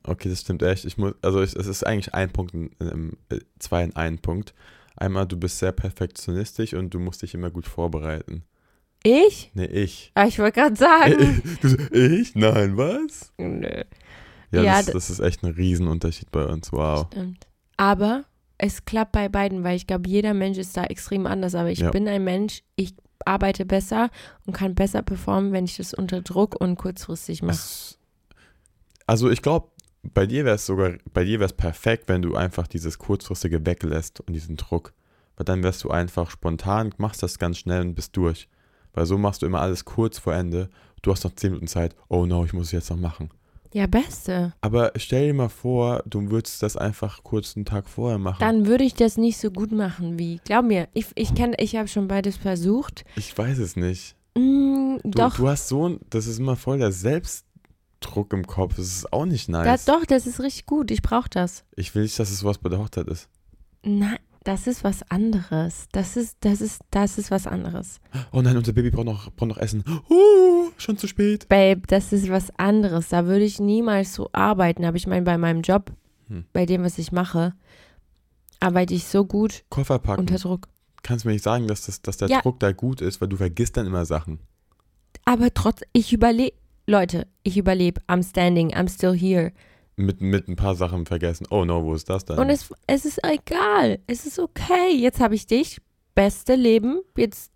Okay, das stimmt echt. Ich muss, also ich, es ist eigentlich ein Punkt, in, in, äh, zwei in einem Punkt. Einmal, du bist sehr perfektionistisch und du musst dich immer gut vorbereiten. Ich? Nee, ich. Ah, ich wollte gerade sagen. Du so, ich? Nein, was? Nö. Ja, Ja, das, das ist echt ein Riesenunterschied bei uns. Wow. Stimmt. Aber es klappt bei beiden, weil ich glaube, jeder Mensch ist da extrem anders. Aber ich Ja. bin ein Mensch, ich arbeite besser und kann besser performen, wenn ich das unter Druck und kurzfristig mache. Also ich glaube, bei dir wäre es sogar, bei dir wäre es perfekt, wenn du einfach dieses kurzfristige weglässt und diesen Druck. Weil dann wärst du einfach spontan, machst das ganz schnell und bist durch. Weil so machst du immer alles kurz vor Ende. Du hast noch 10 Minuten Zeit. Oh no, ich muss es jetzt noch machen. Ja, beste. Aber stell dir mal vor, du würdest das einfach kurz einen Tag vorher machen. Dann würde ich das nicht so gut machen wie. Glaub mir, ich, ich kann, ich habe schon beides versucht. ich weiß es nicht. Mm, Du, doch, du hast so ein, das ist immer voll der Selbstdruck im Kopf. Das ist auch nicht nice. das, doch, das ist richtig gut. Ich brauche das. Ich will nicht, dass es sowas bei der Hochzeit ist. Nein, das ist was anderes. Das ist, das ist, das ist was anderes. Oh nein, unser Baby braucht noch, braucht noch Essen. Uh, schon zu spät. Babe, das ist was anderes. Da würde ich niemals so arbeiten. Aber ich meine, bei meinem Job, Hm. bei dem, was ich mache, arbeite ich so gut Koffer packen. unter Druck. Kannst mir nicht sagen, dass, das, dass der Ja. Druck da gut ist, weil du vergisst dann immer Sachen. Aber trotz, ich überlebe. Leute, ich überlebe. I'm standing, I'm still here. Mit, mit ein paar Sachen vergessen. Oh no, wo ist das denn? Und es, es ist egal. Es ist okay. Jetzt habe ich dich. Beste Leben. Jetzt,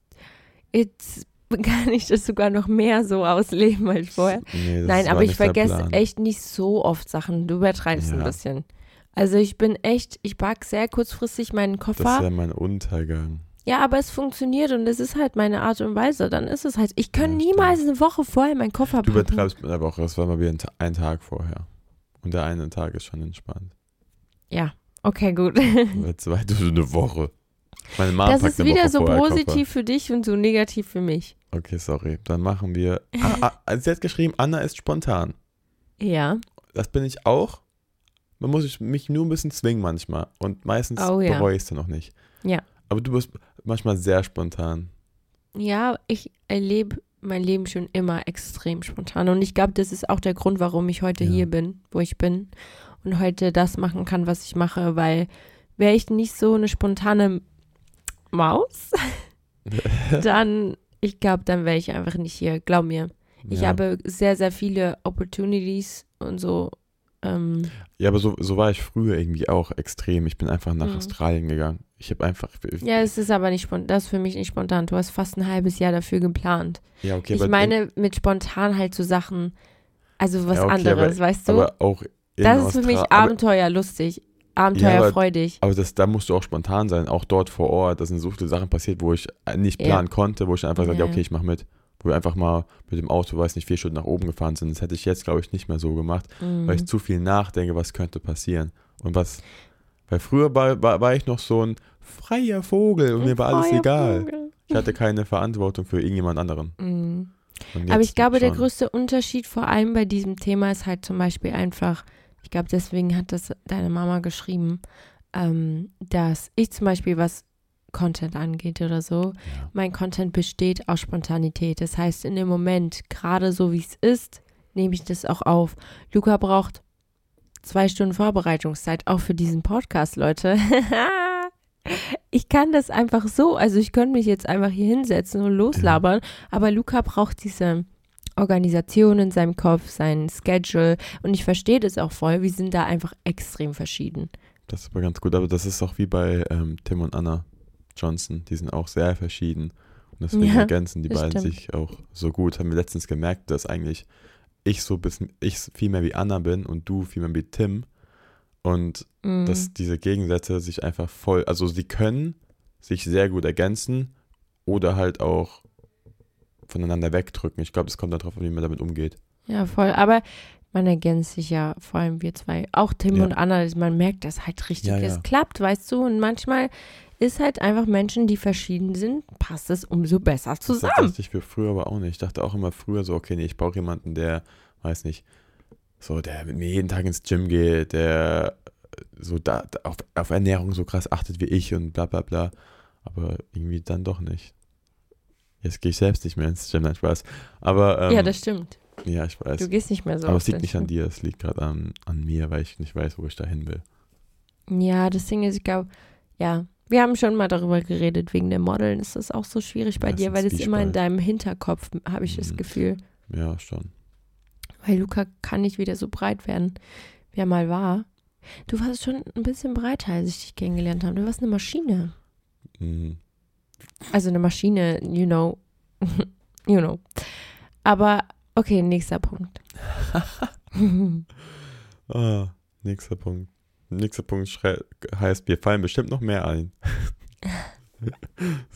jetzt kann ich das sogar noch mehr so ausleben als vorher. Nee, Nein, aber ich vergesse echt nicht so oft Sachen. Du übertreibst ein Ja. bisschen. Also ich bin echt, ich pack sehr kurzfristig meinen Das Koffer. wäre mein Untergang. Ja, aber es funktioniert und es ist halt meine Art und Weise. Dann ist es halt. Ich kann Ja, niemals eine Woche vorher meinen Koffer Du packen. übertreibst mit der Woche. Das war mal wieder ein, ein Tag vorher. Und der eine Tag ist schon entspannt. Ja, okay, gut. Der zweite ist eine Woche. Meine Mom Das ist wieder so positiv für dich und so negativ für mich. Okay, sorry. Dann machen wir. Ah, ah, sie hat geschrieben, Anna ist spontan. Ja. Das bin ich auch. Man muss ich- mich nur ein bisschen zwingen manchmal. Und meistens Oh, ja. bereue ich es dann noch nicht. Ja. Aber du bist manchmal sehr spontan. Ja, ich erlebe mein Leben schon immer extrem spontan. Und ich glaube, das ist auch der Grund, warum ich heute Ja. hier bin, wo ich bin. Und heute das machen kann, was ich mache, weil wäre ich nicht so eine spontane Maus, dann, ich glaube, dann wäre ich einfach nicht hier. Glaub mir. Ich ja. habe sehr, sehr viele Opportunities und so. Ähm, ja, aber so, so war ich früher irgendwie auch extrem. Ich bin einfach nach Mhm. Australien gegangen. Ich habe einfach. ja, es ist aber nicht spontan. Das ist für mich nicht spontan. Du hast fast ein halbes Jahr dafür geplant. ja, okay, ich aber meine mit spontan halt so Sachen, also was Ja, okay, anderes, weißt du? aber auch das ist für mich aber, abenteuerlustig, abenteuerfreudig. aber das, da musst du auch spontan sein, auch dort vor Ort. Da sind so viele Sachen passiert, wo ich äh, nicht Ja. planen konnte, wo ich einfach sagte, Ja. ja, okay, ich mache mit. Wo wir einfach mal mit dem Auto, weiß nicht, vier Stunden nach oben gefahren sind. Das hätte ich jetzt, glaube ich, nicht mehr so gemacht, Mhm. weil ich zu viel nachdenke, was könnte passieren. Und was, weil früher war, war, war ich noch so ein freier Vogel und mir war alles egal. Vogel. Ich hatte keine Verantwortung für irgendjemand anderen. Mhm. Aber ich glaube, der schon. größte Unterschied vor allem bei diesem Thema ist halt zum Beispiel einfach, ich glaube, deswegen hat das deine Mama geschrieben, ähm, dass ich zum Beispiel, was Content angeht oder so, Ja. mein Content besteht aus Spontanität. Das heißt, in dem Moment, gerade so wie es ist, nehme ich das auch auf. Luca braucht zwei Stunden Vorbereitungszeit, auch für diesen Podcast, Leute. ich kann das einfach so, also ich könnte mich jetzt einfach hier hinsetzen und loslabern, aber Luca braucht diese Organisation in seinem Kopf, sein Schedule und ich verstehe das auch voll. Wir sind da einfach extrem verschieden. Das ist aber ganz gut. Aber das ist auch wie bei ähm, Tim und Anna Johnson. Die sind auch sehr verschieden. Und deswegen Ja, ergänzen die beiden stimmt. sich auch so gut. Haben wir letztens gemerkt, dass eigentlich ich so bisschen, ich viel mehr wie Anna bin und du viel mehr wie Tim. Und Mhm. dass diese Gegensätze sich einfach voll, also sie können sich sehr gut ergänzen oder halt auch voneinander wegdrücken. Ich glaube, das kommt darauf an, wie man damit umgeht. Ja, voll. Aber man ergänzt sich ja, vor allem wir zwei. Auch Tim Ja. und Anna, man merkt das halt richtig. Ja, ja. Es klappt, weißt du. Und manchmal ist halt einfach Menschen, die verschieden sind, passt es umso besser Das zusammen. dachte ich für früher aber auch nicht. Ich dachte auch immer früher so, okay, nee, ich brauche jemanden, der, weiß nicht, so, der mit mir jeden Tag ins Gym geht, der so da, auf, auf Ernährung so krass achtet wie ich und bla bla bla. Aber irgendwie dann doch nicht. Jetzt gehe ich selbst nicht mehr ins Gym, nein, Spaß. Aber ähm, ja, das stimmt. Ja, ich weiß. Du gehst nicht mehr so Aber es liegt nicht an dir, es liegt gerade an, an mir, weil ich nicht weiß, wo ich da hin will. Ja, das Ding ist, ich glaube, ja, wir haben schon mal darüber geredet, wegen dem Modeln ist das auch so schwierig bei Ja, es dir, weil es immer in deinem Hinterkopf, habe ich das Mhm. Gefühl. Ja, schon. Weil Luca kann nicht wieder so breit werden, wie er mal war. Du warst schon ein bisschen breiter, als ich dich kennengelernt habe. Du warst eine Maschine. Mhm. Also eine Maschine, you know. you know. Aber, okay, nächster Punkt. Ah, nächster Punkt. Nächster Punkt heißt, wir fallen bestimmt noch mehr ein. Hat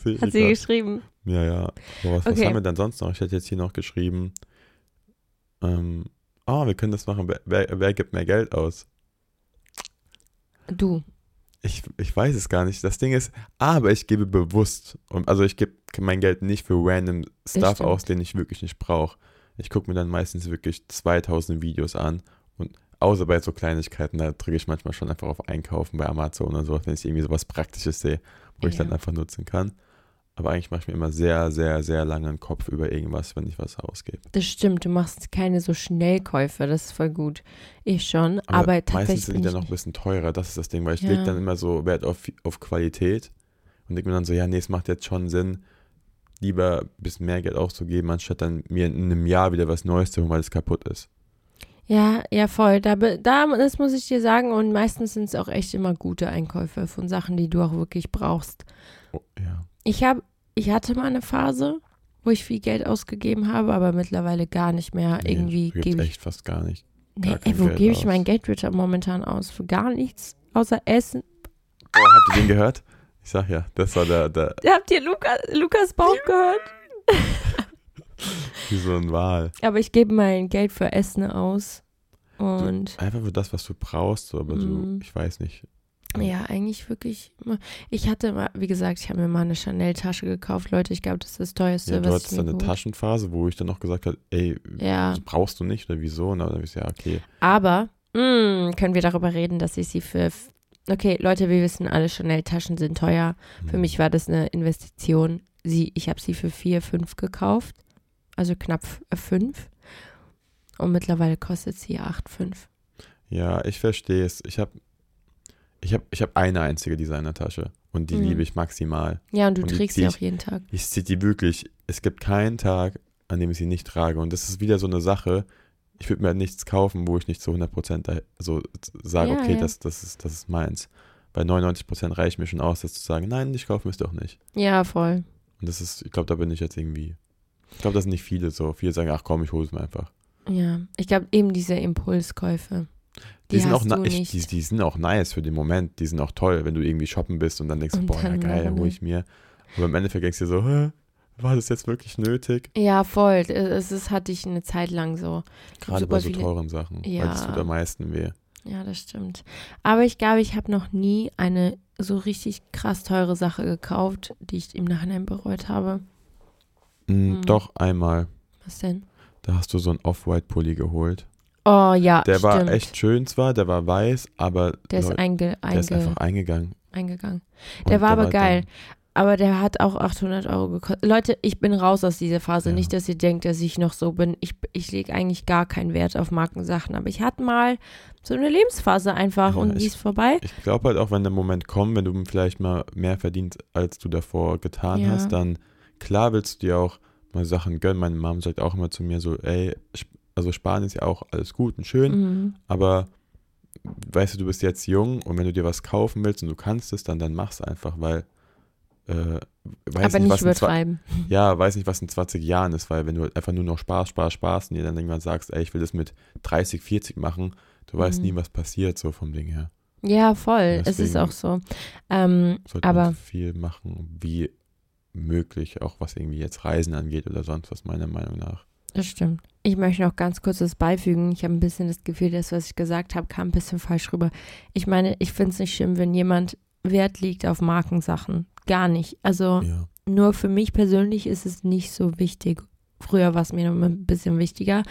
sie grad. geschrieben. Ja, ja. Aber was, was Okay. haben wir denn sonst noch? Ich hätte jetzt hier noch geschrieben. Ähm, ah, wir können das machen. Wer, wer, gibt mehr Geld aus? Du. Ich, ich weiß es gar nicht. Das Ding ist, aber ich gebe bewusst. Und, also ich gebe mein Geld nicht für random Stuff aus, den ich wirklich nicht brauche. Ich gucke mir dann meistens wirklich 2000 Videos an. Und außer bei so Kleinigkeiten, da drücke ich manchmal schon einfach auf Einkaufen bei Amazon oder so, wenn ich irgendwie sowas Praktisches sehe, wo ich Ja. dann einfach nutzen kann. Aber eigentlich mache ich mir immer sehr, sehr, sehr lange einen Kopf über irgendwas, wenn ich was ausgebe. Das stimmt, du machst keine so Schnellkäufe, das ist voll gut. Ich schon, aber, meistens tatsächlich sind die ich dann noch ein bisschen teurer, das ist das Ding, weil ich Ja. lege dann immer so Wert auf, auf Qualität und denke mir dann so, ja, nee, es macht jetzt schon Sinn, lieber ein bisschen mehr Geld auszugeben, anstatt dann mir in einem Jahr wieder was Neues zu holen, weil es kaputt ist. Ja, ja, voll. Da, da, das muss ich dir sagen. Und meistens sind es auch echt immer gute Einkäufe von Sachen, die du auch wirklich brauchst. Oh, ja. Ich habe, ich hatte mal eine Phase, wo ich viel Geld ausgegeben habe, aber mittlerweile gar nicht mehr. Nee, Irgendwie gebe ich. echt fast gar nicht. Nee, gar kein ey, wo gebe ich mein Geld bitte momentan aus? Für gar nichts, außer Essen. Oh, habt ihr den gehört? Ich sag ja, das war der, der Habt ihr Luca, Lukas Bauch gehört? wie so ein Wal. Aber ich gebe mein Geld für Essen aus. Und Einfach für das, was du brauchst, so, aber Mhm. so, ich weiß nicht. ja, eigentlich wirklich. Ich hatte mal, wie gesagt, ich habe mir mal eine Chanel-Tasche gekauft, Leute. Ich glaube, das ist das teuerste, Ja, du was hattest dann eine Taschenphase, wo ich dann noch gesagt habe, ey, Ja, das brauchst du nicht oder wieso? Und dann habe ich gesagt, ja, okay. aber mh, können wir darüber reden, dass ich sie für. Okay, Leute, wir wissen alle, Chanel-Taschen sind teuer. Für Hm. mich war das eine Investition. Sie, ich habe sie für 4, 5 gekauft. Also knapp 5. Und mittlerweile kostet sie 8, 5. Ja, ich verstehe es. Ich habe ich hab, ich hab eine einzige Designertasche und die Mhm. liebe ich maximal. Ja, und du Und trägst sie auch jeden Tag. Ich ziehe die wirklich, es gibt keinen Tag, an dem ich sie nicht trage. Und das ist wieder so eine Sache, ich würde mir halt nichts kaufen, wo ich nicht zu 100% da, so sage, Ja, okay, ja. Das, das, ist, das ist meins. Bei 99% reicht mir schon aus, das zu sagen, nein, ich kaufe mir es doch nicht. Ja, voll. Und das ist, ich glaube, da bin ich jetzt irgendwie, ich glaube, das sind nicht viele so. Viele sagen, ach komm, ich hole es mir einfach. Ja, ich glaube eben diese Impulskäufe. Die, Die, sind auch ich, die, die sind auch nice für den Moment. Die sind auch toll, wenn du irgendwie shoppen bist und dann denkst du, Und boah, ja dann geil, noch hole ich mir. Aber im Endeffekt denkst du dir so, Hä, war das jetzt wirklich nötig? ja, voll. Es ist, hatte ich eine Zeit lang so. Gerade bei so viele- teuren Sachen. Weil Ja. das tut am meisten weh. Ja, das stimmt. Aber ich glaube, ich habe noch nie eine so richtig krass teure Sache gekauft, die ich im Nachhinein bereut habe. Mhm. Doch, einmal. Was denn? Da hast du so einen Off-White-Pulli geholt. Oh ja, Der stimmt. war echt schön zwar, der war weiß, aber Der ist, Leute, einge, der ist einge, einfach eingegangen. eingegangen. Und Der war aber geil. dann- Aber der hat auch 800 Euro gekostet. Leute, ich bin raus aus dieser Phase. Ja. Nicht, dass ihr denkt, dass ich noch so bin. Ich, ich lege eigentlich gar keinen Wert auf Markensachen. Aber ich hatte mal so eine Lebensphase einfach Ja, und die ist vorbei. Ich glaube halt auch, wenn der Moment kommt, wenn du vielleicht mal mehr verdienst, als du davor getan Ja. hast, dann klar willst du dir auch mal Sachen gönnen. Meine Mom sagt auch immer zu mir so, ey, also sparen ist ja auch alles gut und schön, Mhm. aber weißt du, du bist jetzt jung und wenn du dir was kaufen willst und du kannst es, dann, dann mach's einfach, weil äh, weiß Aber nicht, nicht was in übertreiben. ja, weiß nicht, was in 20 Jahren ist, weil wenn du einfach nur noch Spaß, Spaß, Spaß und dir dann irgendwann sagst, ey, ich will das mit 30, 40 machen, du weißt Mhm. nie, was passiert so vom Ding her. Ja, voll. Es ist auch so. Ähm, sollte Aber- man so viel machen, wie möglich, auch was irgendwie jetzt Reisen angeht oder sonst was, meiner Meinung nach. das stimmt. Ich möchte noch ganz kurz das beifügen. Ich habe ein bisschen das Gefühl, das, was ich gesagt habe, kam ein bisschen falsch rüber. Ich meine, ich finde es nicht schlimm, wenn jemand Wert liegt auf Markensachen. Gar nicht. Also Ja. nur für mich persönlich ist es nicht so wichtig. Früher war es mir noch ein bisschen wichtiger.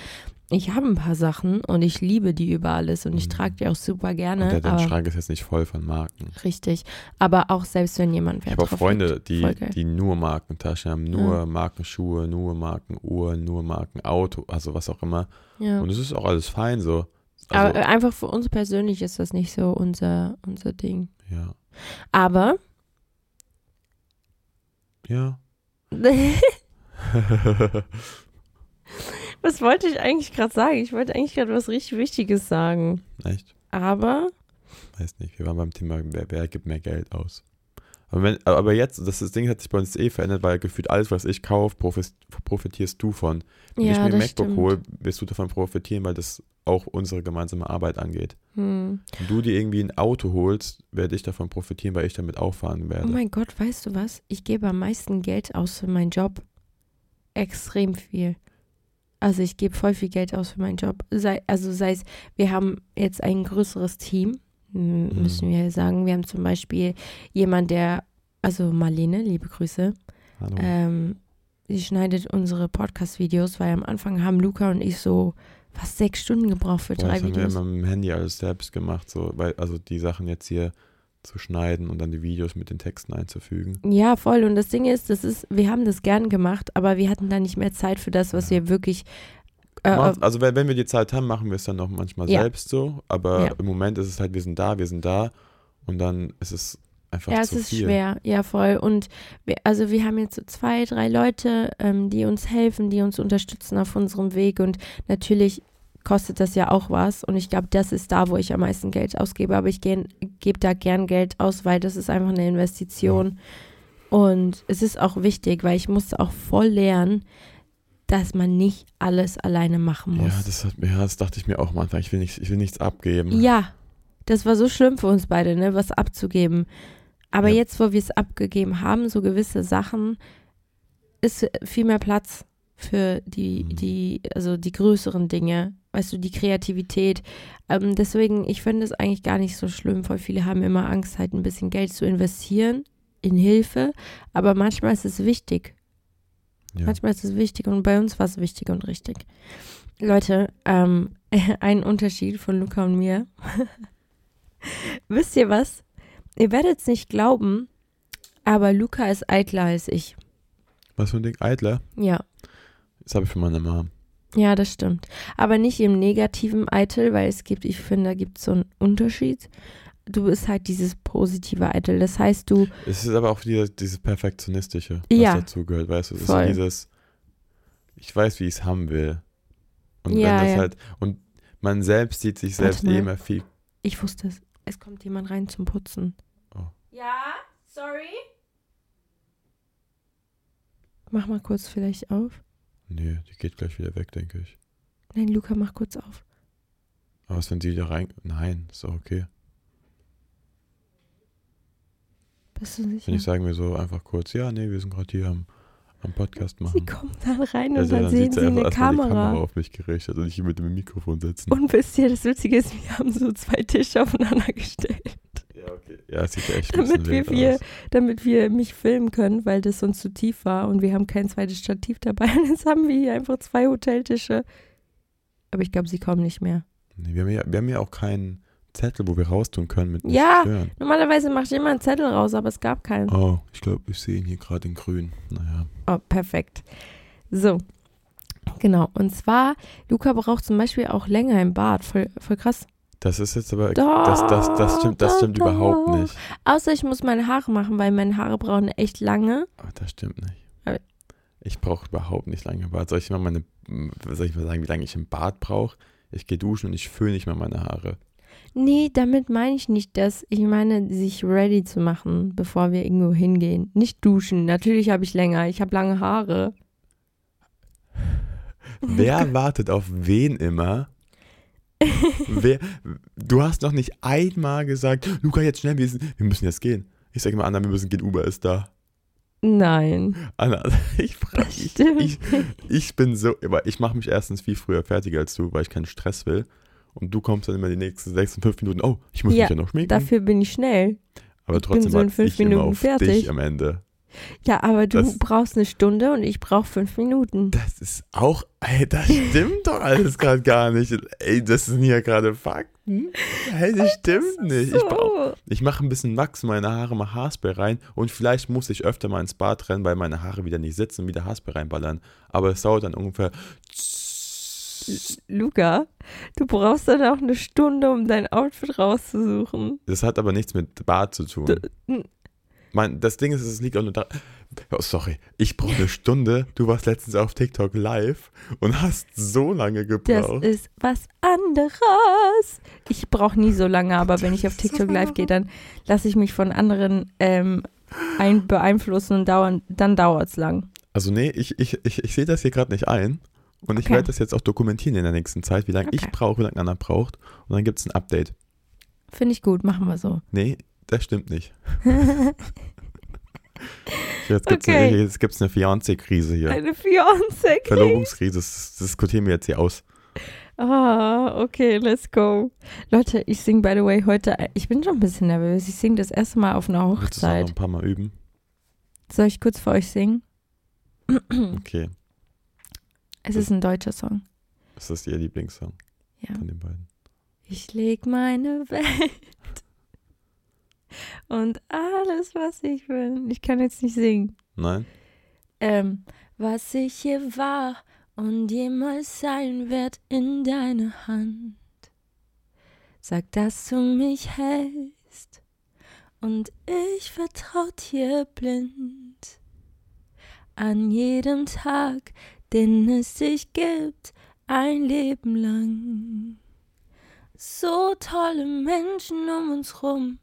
Ich habe ein paar Sachen und ich liebe die über alles und ich Mhm. trage die auch super Und gerne. der, dein Schrank ist jetzt nicht voll von Marken. richtig. Aber auch selbst wenn jemand Ich Wert habe auch Freunde, die, die nur Markentaschen haben, nur Ja. Markenschuhe, nur Markenuhr, nur Markenauto, also was auch immer. ja. Und es ist auch alles fein so. Also, aber einfach für uns persönlich ist das nicht so unser, unser Ding. ja. Aber Ja. was wollte ich eigentlich gerade sagen? Ich wollte eigentlich gerade was richtig Wichtiges sagen. Echt? Aber Weiß nicht. Wir waren beim Thema, wer, wer gibt mehr Geld aus? Aber, wenn, aber jetzt, das, das Ding hat sich bei uns eh verändert, weil gefühlt alles, was ich kaufe, profitierst du von. Wenn ich ja, mir ein MacBook hole, wirst du davon profitieren, weil das auch unsere gemeinsame Arbeit angeht. Hm. Wenn du dir irgendwie ein Auto holst, werde ich davon profitieren, weil ich damit auch fahren werde. Oh mein Gott, weißt du was? Ich gebe am meisten Geld aus für meinen Job. Extrem viel. Also ich gebe voll viel Geld aus für meinen Job. Sei, also sei es, wir haben jetzt ein größeres Team, Mhm. müssen wir sagen. Wir haben zum Beispiel jemand, der, also Marlene, liebe Grüße, Hallo. ähm, sie schneidet unsere Podcast-Videos, weil am Anfang haben Luca und ich so fast sechs Stunden gebraucht für Boah, drei das haben wir Videos. immer mit dem Handy alles selbst gemacht, so, weil, also die Sachen jetzt hier zu schneiden und dann die Videos mit den Texten einzufügen. Ja, voll. Und das Ding ist, das ist, wir haben das gern gemacht, aber wir hatten da nicht mehr Zeit für das, was wir wirklich. Äh, also wenn, wenn wir die Zeit haben, machen wir es dann auch manchmal Ja. selbst so, aber Ja. im Moment ist es halt, wir sind da, wir sind da und dann ist es einfach ja, es zu ist viel. schwer, ja, voll. Und wir, also wir haben jetzt so zwei, drei Leute, ähm, die uns helfen, die uns unterstützen auf unserem Weg. Und natürlich kostet das ja auch was. Und ich glaube, das ist da, wo ich am meisten Geld ausgebe. Aber ich gebe da gern Geld aus, weil das ist einfach eine Investition. Und es ist auch wichtig, weil ich musste auch voll lernen, dass man nicht alles alleine machen muss. Ja, das hat, ja, das dachte ich mir auch am Anfang. Ich will, nicht, ich will nichts abgeben. Ja, das war so schlimm für uns beide, ne, was abzugeben. Aber Ja. jetzt, wo wir es abgegeben haben, so gewisse Sachen, ist viel mehr Platz für die, Mhm. die, also die größeren Dinge, weißt du, die Kreativität. Ähm, deswegen, ich finde es eigentlich gar nicht so schlimm, weil viele haben immer Angst, halt ein bisschen Geld zu investieren in Hilfe. Aber manchmal ist es wichtig. Ja. Manchmal ist es wichtig und bei uns war es wichtig und richtig. Leute, ähm, ein Unterschied von Luca und mir. Wisst ihr was? Ihr werdet es nicht glauben, aber Luca ist eitler als ich. Was für ein Ding? Eitler? Ja, Das habe ich für meine Mom. Ja, das stimmt. Aber nicht im negativen Eitel, weil es gibt, ich finde, da gibt es so einen Unterschied. Du bist halt dieses positive Eitel. Das heißt, du, Es ist aber auch wieder dieses Perfektionistische, was Ja. dazu gehört, weißt du? Es Voll. ist dieses, ich weiß, wie ich es haben will. Und Ja, wenn das ja. halt, und man selbst sieht sich selbst eh immer viel. ich wusste es, es kommt jemand rein zum Putzen. Oh. Ja, sorry. Mach mal kurz vielleicht auf. Nee, die geht gleich wieder weg, denke ich. Nein, Luca, mach kurz auf. Aber was, wenn sie wieder rein. Nein, ist doch okay. Bist du sicher? Wenn ich sagen wir so einfach kurz, ja, nee, wir sind gerade hier am, am Podcast Sie machen. kommen dann rein und Also dann, sehen sieht sie eine erstmal die Kamera. Kamera auf mich gerichtet und ich mit dem Mikrofon sitzen. Und wisst ihr, das Witzige ist, wir haben so zwei Tische aufeinander gestellt, ja, sieht echt damit wir, wir, damit wir mich filmen können, weil das sonst zu tief war und wir haben kein zweites Stativ dabei. Und jetzt haben wir hier einfach zwei Hoteltische. Aber ich glaube, sie kommen nicht mehr. Nee, wir, haben ja, wir haben ja auch keinen Zettel, wo wir raustun können mit Ja. stören. Normalerweise macht jemand einen Zettel raus, aber es gab keinen. Oh, ich glaube, ich sehe ihn hier gerade in grün. Naja. Oh, perfekt. So. Genau. Und zwar, Luca braucht zum Beispiel auch länger im Bad. Voll, voll krass. Das ist jetzt aber. Doch, das, das, das stimmt, das doch, stimmt überhaupt doch. nicht. Außer ich muss meine Haare machen, weil meine Haare brauchen echt lange. Aber das stimmt nicht. Aber- Ich brauche überhaupt nicht lange Bad. Soll ich mal meine. Soll ich mal sagen, wie lange ich im Bad brauche? Ich gehe duschen und ich föhne nicht mal meine Haare. Nee, damit meine ich nicht das. Ich meine, sich ready zu machen, bevor wir irgendwo hingehen. Nicht duschen. Natürlich habe ich länger. Ich habe lange Haare. Wer wartet auf wen immer? Wer, du hast noch nicht einmal gesagt, Luca, jetzt schnell, wir, wir müssen jetzt gehen. Ich sage immer, Anna, wir müssen gehen, Uber ist da. Nein. Anna, ich frage ich, ich, ich bin so, aber ich mache mich erstens viel früher fertig als du, weil ich keinen Stress will. Und du kommst dann immer die nächsten sechs und fünf Minuten, oh, ich muss Ja, mich ja noch schminken. Dafür bin ich schnell. aber ich bin trotzdem so in fünf ich immer Minuten auf fertig. dich am Ende. Ja, aber du Das- brauchst eine Stunde und ich brauche fünf Minuten. Das ist auch, ey, das stimmt doch alles gerade gar nicht. Ey, das sind hier gerade Fakten. Hey, das stimmt nicht. Ich, brauch, So. ich mache ein bisschen Wachs in meine Haare, mache Haarspray rein und vielleicht muss ich öfter mal ins Bad rennen, weil meine Haare wieder nicht sitzen und wieder Haarspray reinballern. Aber es dauert dann ungefähr. Luca, du brauchst dann auch eine Stunde, um dein Outfit rauszusuchen. Das hat aber nichts mit Bad zu tun. n- Mein, das Ding ist, es liegt auch nur da. Oh, sorry, ich brauche eine Stunde. Du warst letztens auf TikTok live und hast so lange Das gebraucht. ist was anderes. Ich brauche nie so lange, aber wenn ich auf Das TikTok live gehe, dann lasse ich mich von anderen ähm, ein beeinflussen und dauern, dann dauert es lang. Also nee, ich, ich, ich, ich sehe das hier gerade nicht ein. Und ich Okay. werde das jetzt auch dokumentieren in der nächsten Zeit, wie lange ich Okay. brauche, wie lange einer braucht. Und dann gibt es ein Update. Finde ich gut, machen wir so. Nee, das stimmt nicht. Jetzt gibt es Okay. eine, jetzt gibt's eine Fiancé-Krise hier. Eine Fiancé. Verlobungskrise, das, das diskutieren wir jetzt hier aus. Ah, okay, let's go. Leute, ich sing by the way heute, ich bin schon ein bisschen nervös. Ich singe das erste Mal auf einer Willst du noch Hochzeit. ein paar Mal üben? Soll ich kurz für euch singen? Okay. Es ist ein deutscher Song. Ist das Ihr Lieblingssong Ja. von den beiden? Ich leg meine Welt und alles, was ich will. Ich kann jetzt nicht singen. Nein? Ähm, was ich hier war und jemals sein wird in deine Hand. Sag, dass du mich hältst und ich vertraut dir blind. An jedem Tag, den es dich gibt, ein Leben lang. So tolle Menschen um uns rum,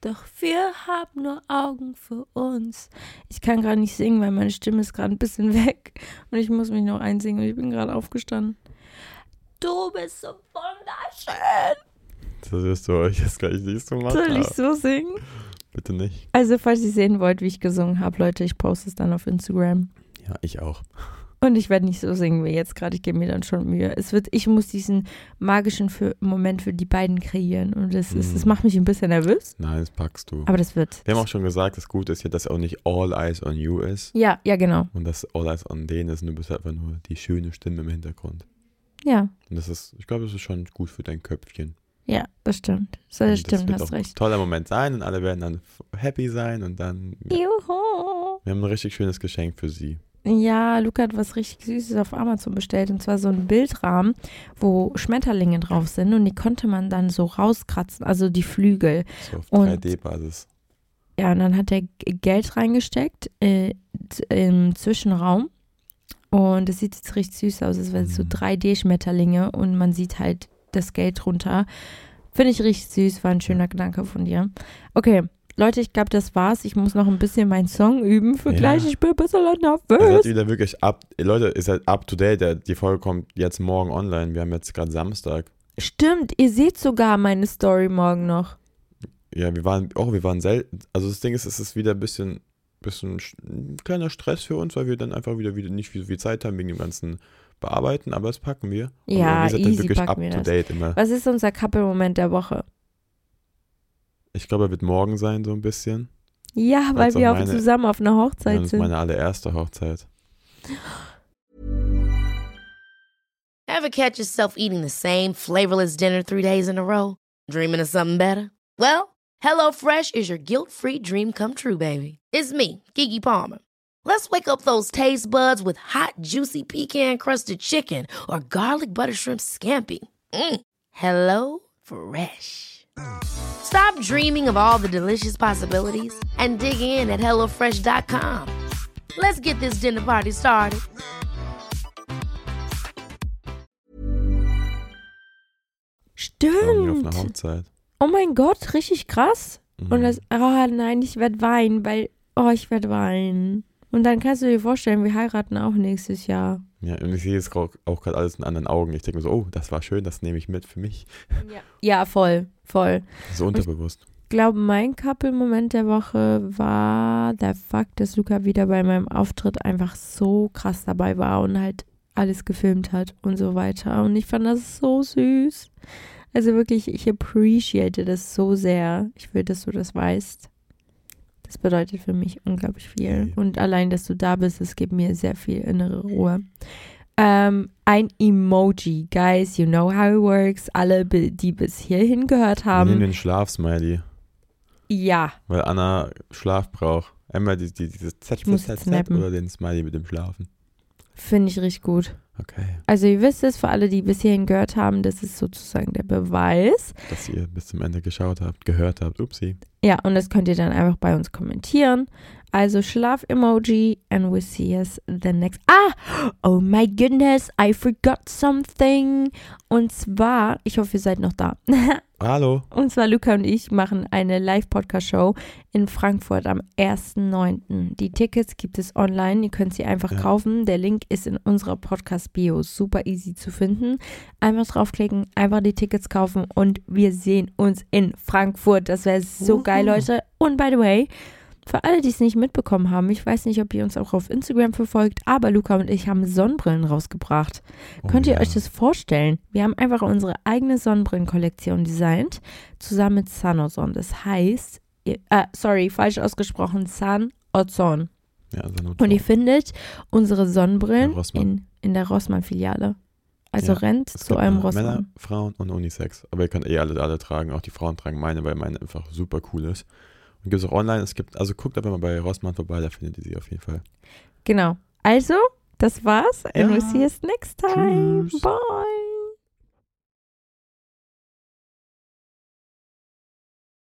doch wir haben nur Augen für uns. Ich kann gerade nicht singen, weil meine Stimme ist gerade ein bisschen weg und ich muss mich noch einsingen und ich bin gerade aufgestanden. Du bist so wunderschön. Das wirst du euch jetzt gleich nicht so machen. Soll ich so singen? Bitte nicht. Also, falls ihr sehen wollt, wie ich gesungen habe, Leute, ich poste es dann auf Instagram. Ja, ich auch. Und ich werde nicht so singen wie jetzt gerade. Ich gebe mir dann schon Mühe. Es wird, ich muss diesen magischen für, Moment für die beiden kreieren. Und das, ist, das Mhm. macht mich ein bisschen nervös. Nein, das packst du. Aber das wird. Wir haben auch schon gesagt, das Gute ist ja, dass auch nicht all eyes on you ist. Ja, ja, genau. Und dass all eyes on denen ist. Und du bist einfach nur die schöne Stimme im Hintergrund. Ja, Und das ist, ich glaube, das ist schon gut für dein Köpfchen. ja, das stimmt. So, das stimmt, wird hast auch ein recht. toller Moment sein und alle werden dann happy sein und dann. Juhu. wir haben ein richtig schönes Geschenk für sie. Ja, Luca hat was richtig Süßes auf Amazon bestellt. Und zwar so ein Bildrahmen, wo Schmetterlinge drauf sind. Und die konnte man dann so rauskratzen. Also die Flügel. So auf Und- 3D-Basis. Ja, und dann hat er Geld reingesteckt äh, im Zwischenraum. Und es sieht jetzt richtig süß aus. Es sind so Mhm. 3D-Schmetterlinge und man sieht halt das Geld drunter. Finde ich richtig süß, war ein schöner Gedanke von dir. Okay, Leute, ich glaube, das war's. Ich muss noch ein bisschen meinen Song üben für Ja. gleich. Ich bin ein bisschen Ihr seid nervös. wieder wirklich up. Leute, ihr seid up to date. Die Folge kommt jetzt morgen online. Wir haben jetzt gerade Samstag. Stimmt, ihr seht sogar meine Story morgen noch. Ja, wir waren, oh, wir waren selten. Also das Ding ist, es ist wieder ein bisschen, bisschen sch- ein kleiner Stress für uns, weil wir dann einfach wieder, wieder nicht so viel Zeit haben wegen dem ganzen Bearbeiten, aber das packen wir. Und Ja, seid dann easy wirklich packen up wir to das. date immer. Was ist unser Couple-Moment der Woche? Ich glaube, er wird morgen sein, so ein bisschen. Ja, weil wir auch meine- zusammen auf einer Ja, Hochzeit das ist sind. meine allererste Hochzeit. Ever catch yourself eating the same flavorless dinner three days in a row? Dreaming of something better? Well, HelloFresh is your guilt free dream come true, baby. It's me, Gigi Palmer. Let's wake up those taste buds with hot, juicy pecan crusted chicken or garlic butter shrimp scampi. Mm. Hello Fresh. Stop dreaming of all the delicious possibilities and dig in at HelloFresh.com. Let's get this dinner party started. Morgen auf einer Stimmt. Hochzeit. Oh mein Gott, richtig krass. Mhm. Und das, oh nein, ich werde weinen, weil, oh, ich werde weinen. Und dann kannst du dir vorstellen, wir heiraten auch nächstes Jahr. ja, und ich sehe jetzt auch, auch gerade alles in anderen Augen. Ich denke mir so, oh, das war schön, das nehme ich mit für mich. Ja, voll, voll. So unterbewusst. Ich glaube, mein Couple-Moment der Woche war der Fakt, dass Luca wieder bei meinem Auftritt einfach so krass dabei war und halt alles gefilmt hat und so weiter. Und ich fand das so süß. Also wirklich, ich appreciate das so sehr. Ich will, dass du das weißt. Das bedeutet für mich unglaublich viel. Und allein, dass du da bist, es gibt mir sehr viel innere Ruhe. Ähm, ein Emoji, guys, you know how it works. Alle, die bis hierhin gehört Wir nehmen haben, den Schlafsmiley, ja, weil Anna Schlaf braucht. Einmal die, die, dieses Z, Z, Z, snappen. oder den Smiley mit dem Schlafen. finde ich richtig gut. Okay. Also ihr wisst es, für alle, die bis hierhin gehört haben, das ist sozusagen der Beweis. Dass ihr bis zum Ende geschaut habt, gehört habt. Upsi. Ja, und das könnt ihr dann einfach bei uns kommentieren. Also Schlaf-Emoji and we see us the next. Ah! Oh my goodness, I forgot something. Und zwar, ich hoffe, ihr seid noch da. Hallo. Und zwar Luca und ich machen eine Live-Podcast-Show in Frankfurt am 1.9. Die Tickets gibt es online. Ihr könnt sie einfach Ja. kaufen. Der Link ist in unserer Podcast-Bio. Super easy zu finden. Einfach draufklicken, einfach die Tickets kaufen und wir sehen uns in Frankfurt. Das wäre so Uhu. geil, Leute. Und by the way, für alle, die es nicht mitbekommen haben, ich weiß nicht, ob ihr uns auch auf Instagram verfolgt, aber Luca und ich haben Sonnenbrillen rausgebracht. Oh Könnt ihr ja. euch das vorstellen? Wir haben einfach unsere eigene Sonnenbrillenkollektion designt, zusammen mit Sanozon. Das heißt, ihr, äh, sorry, falsch ausgesprochen, Sanozon. Ja, also nur Und ihr findet unsere Sonnenbrillen Rossmann. in, in der Rossmann-Filiale. Also Ja, rennt zu eurem Männer, Rossmann. Frauen und Unisex. Aber ihr könnt eh alle, alle tragen. Auch die Frauen tragen meine, weil meine einfach super cool ist. Gibt es auch online. Es gibt, also guckt einfach mal bei Rossmann vorbei, da findet ihr sie auf jeden Fall. Genau. Also, das war's. And Ja. we'll see us next time. Tschüss. Bye.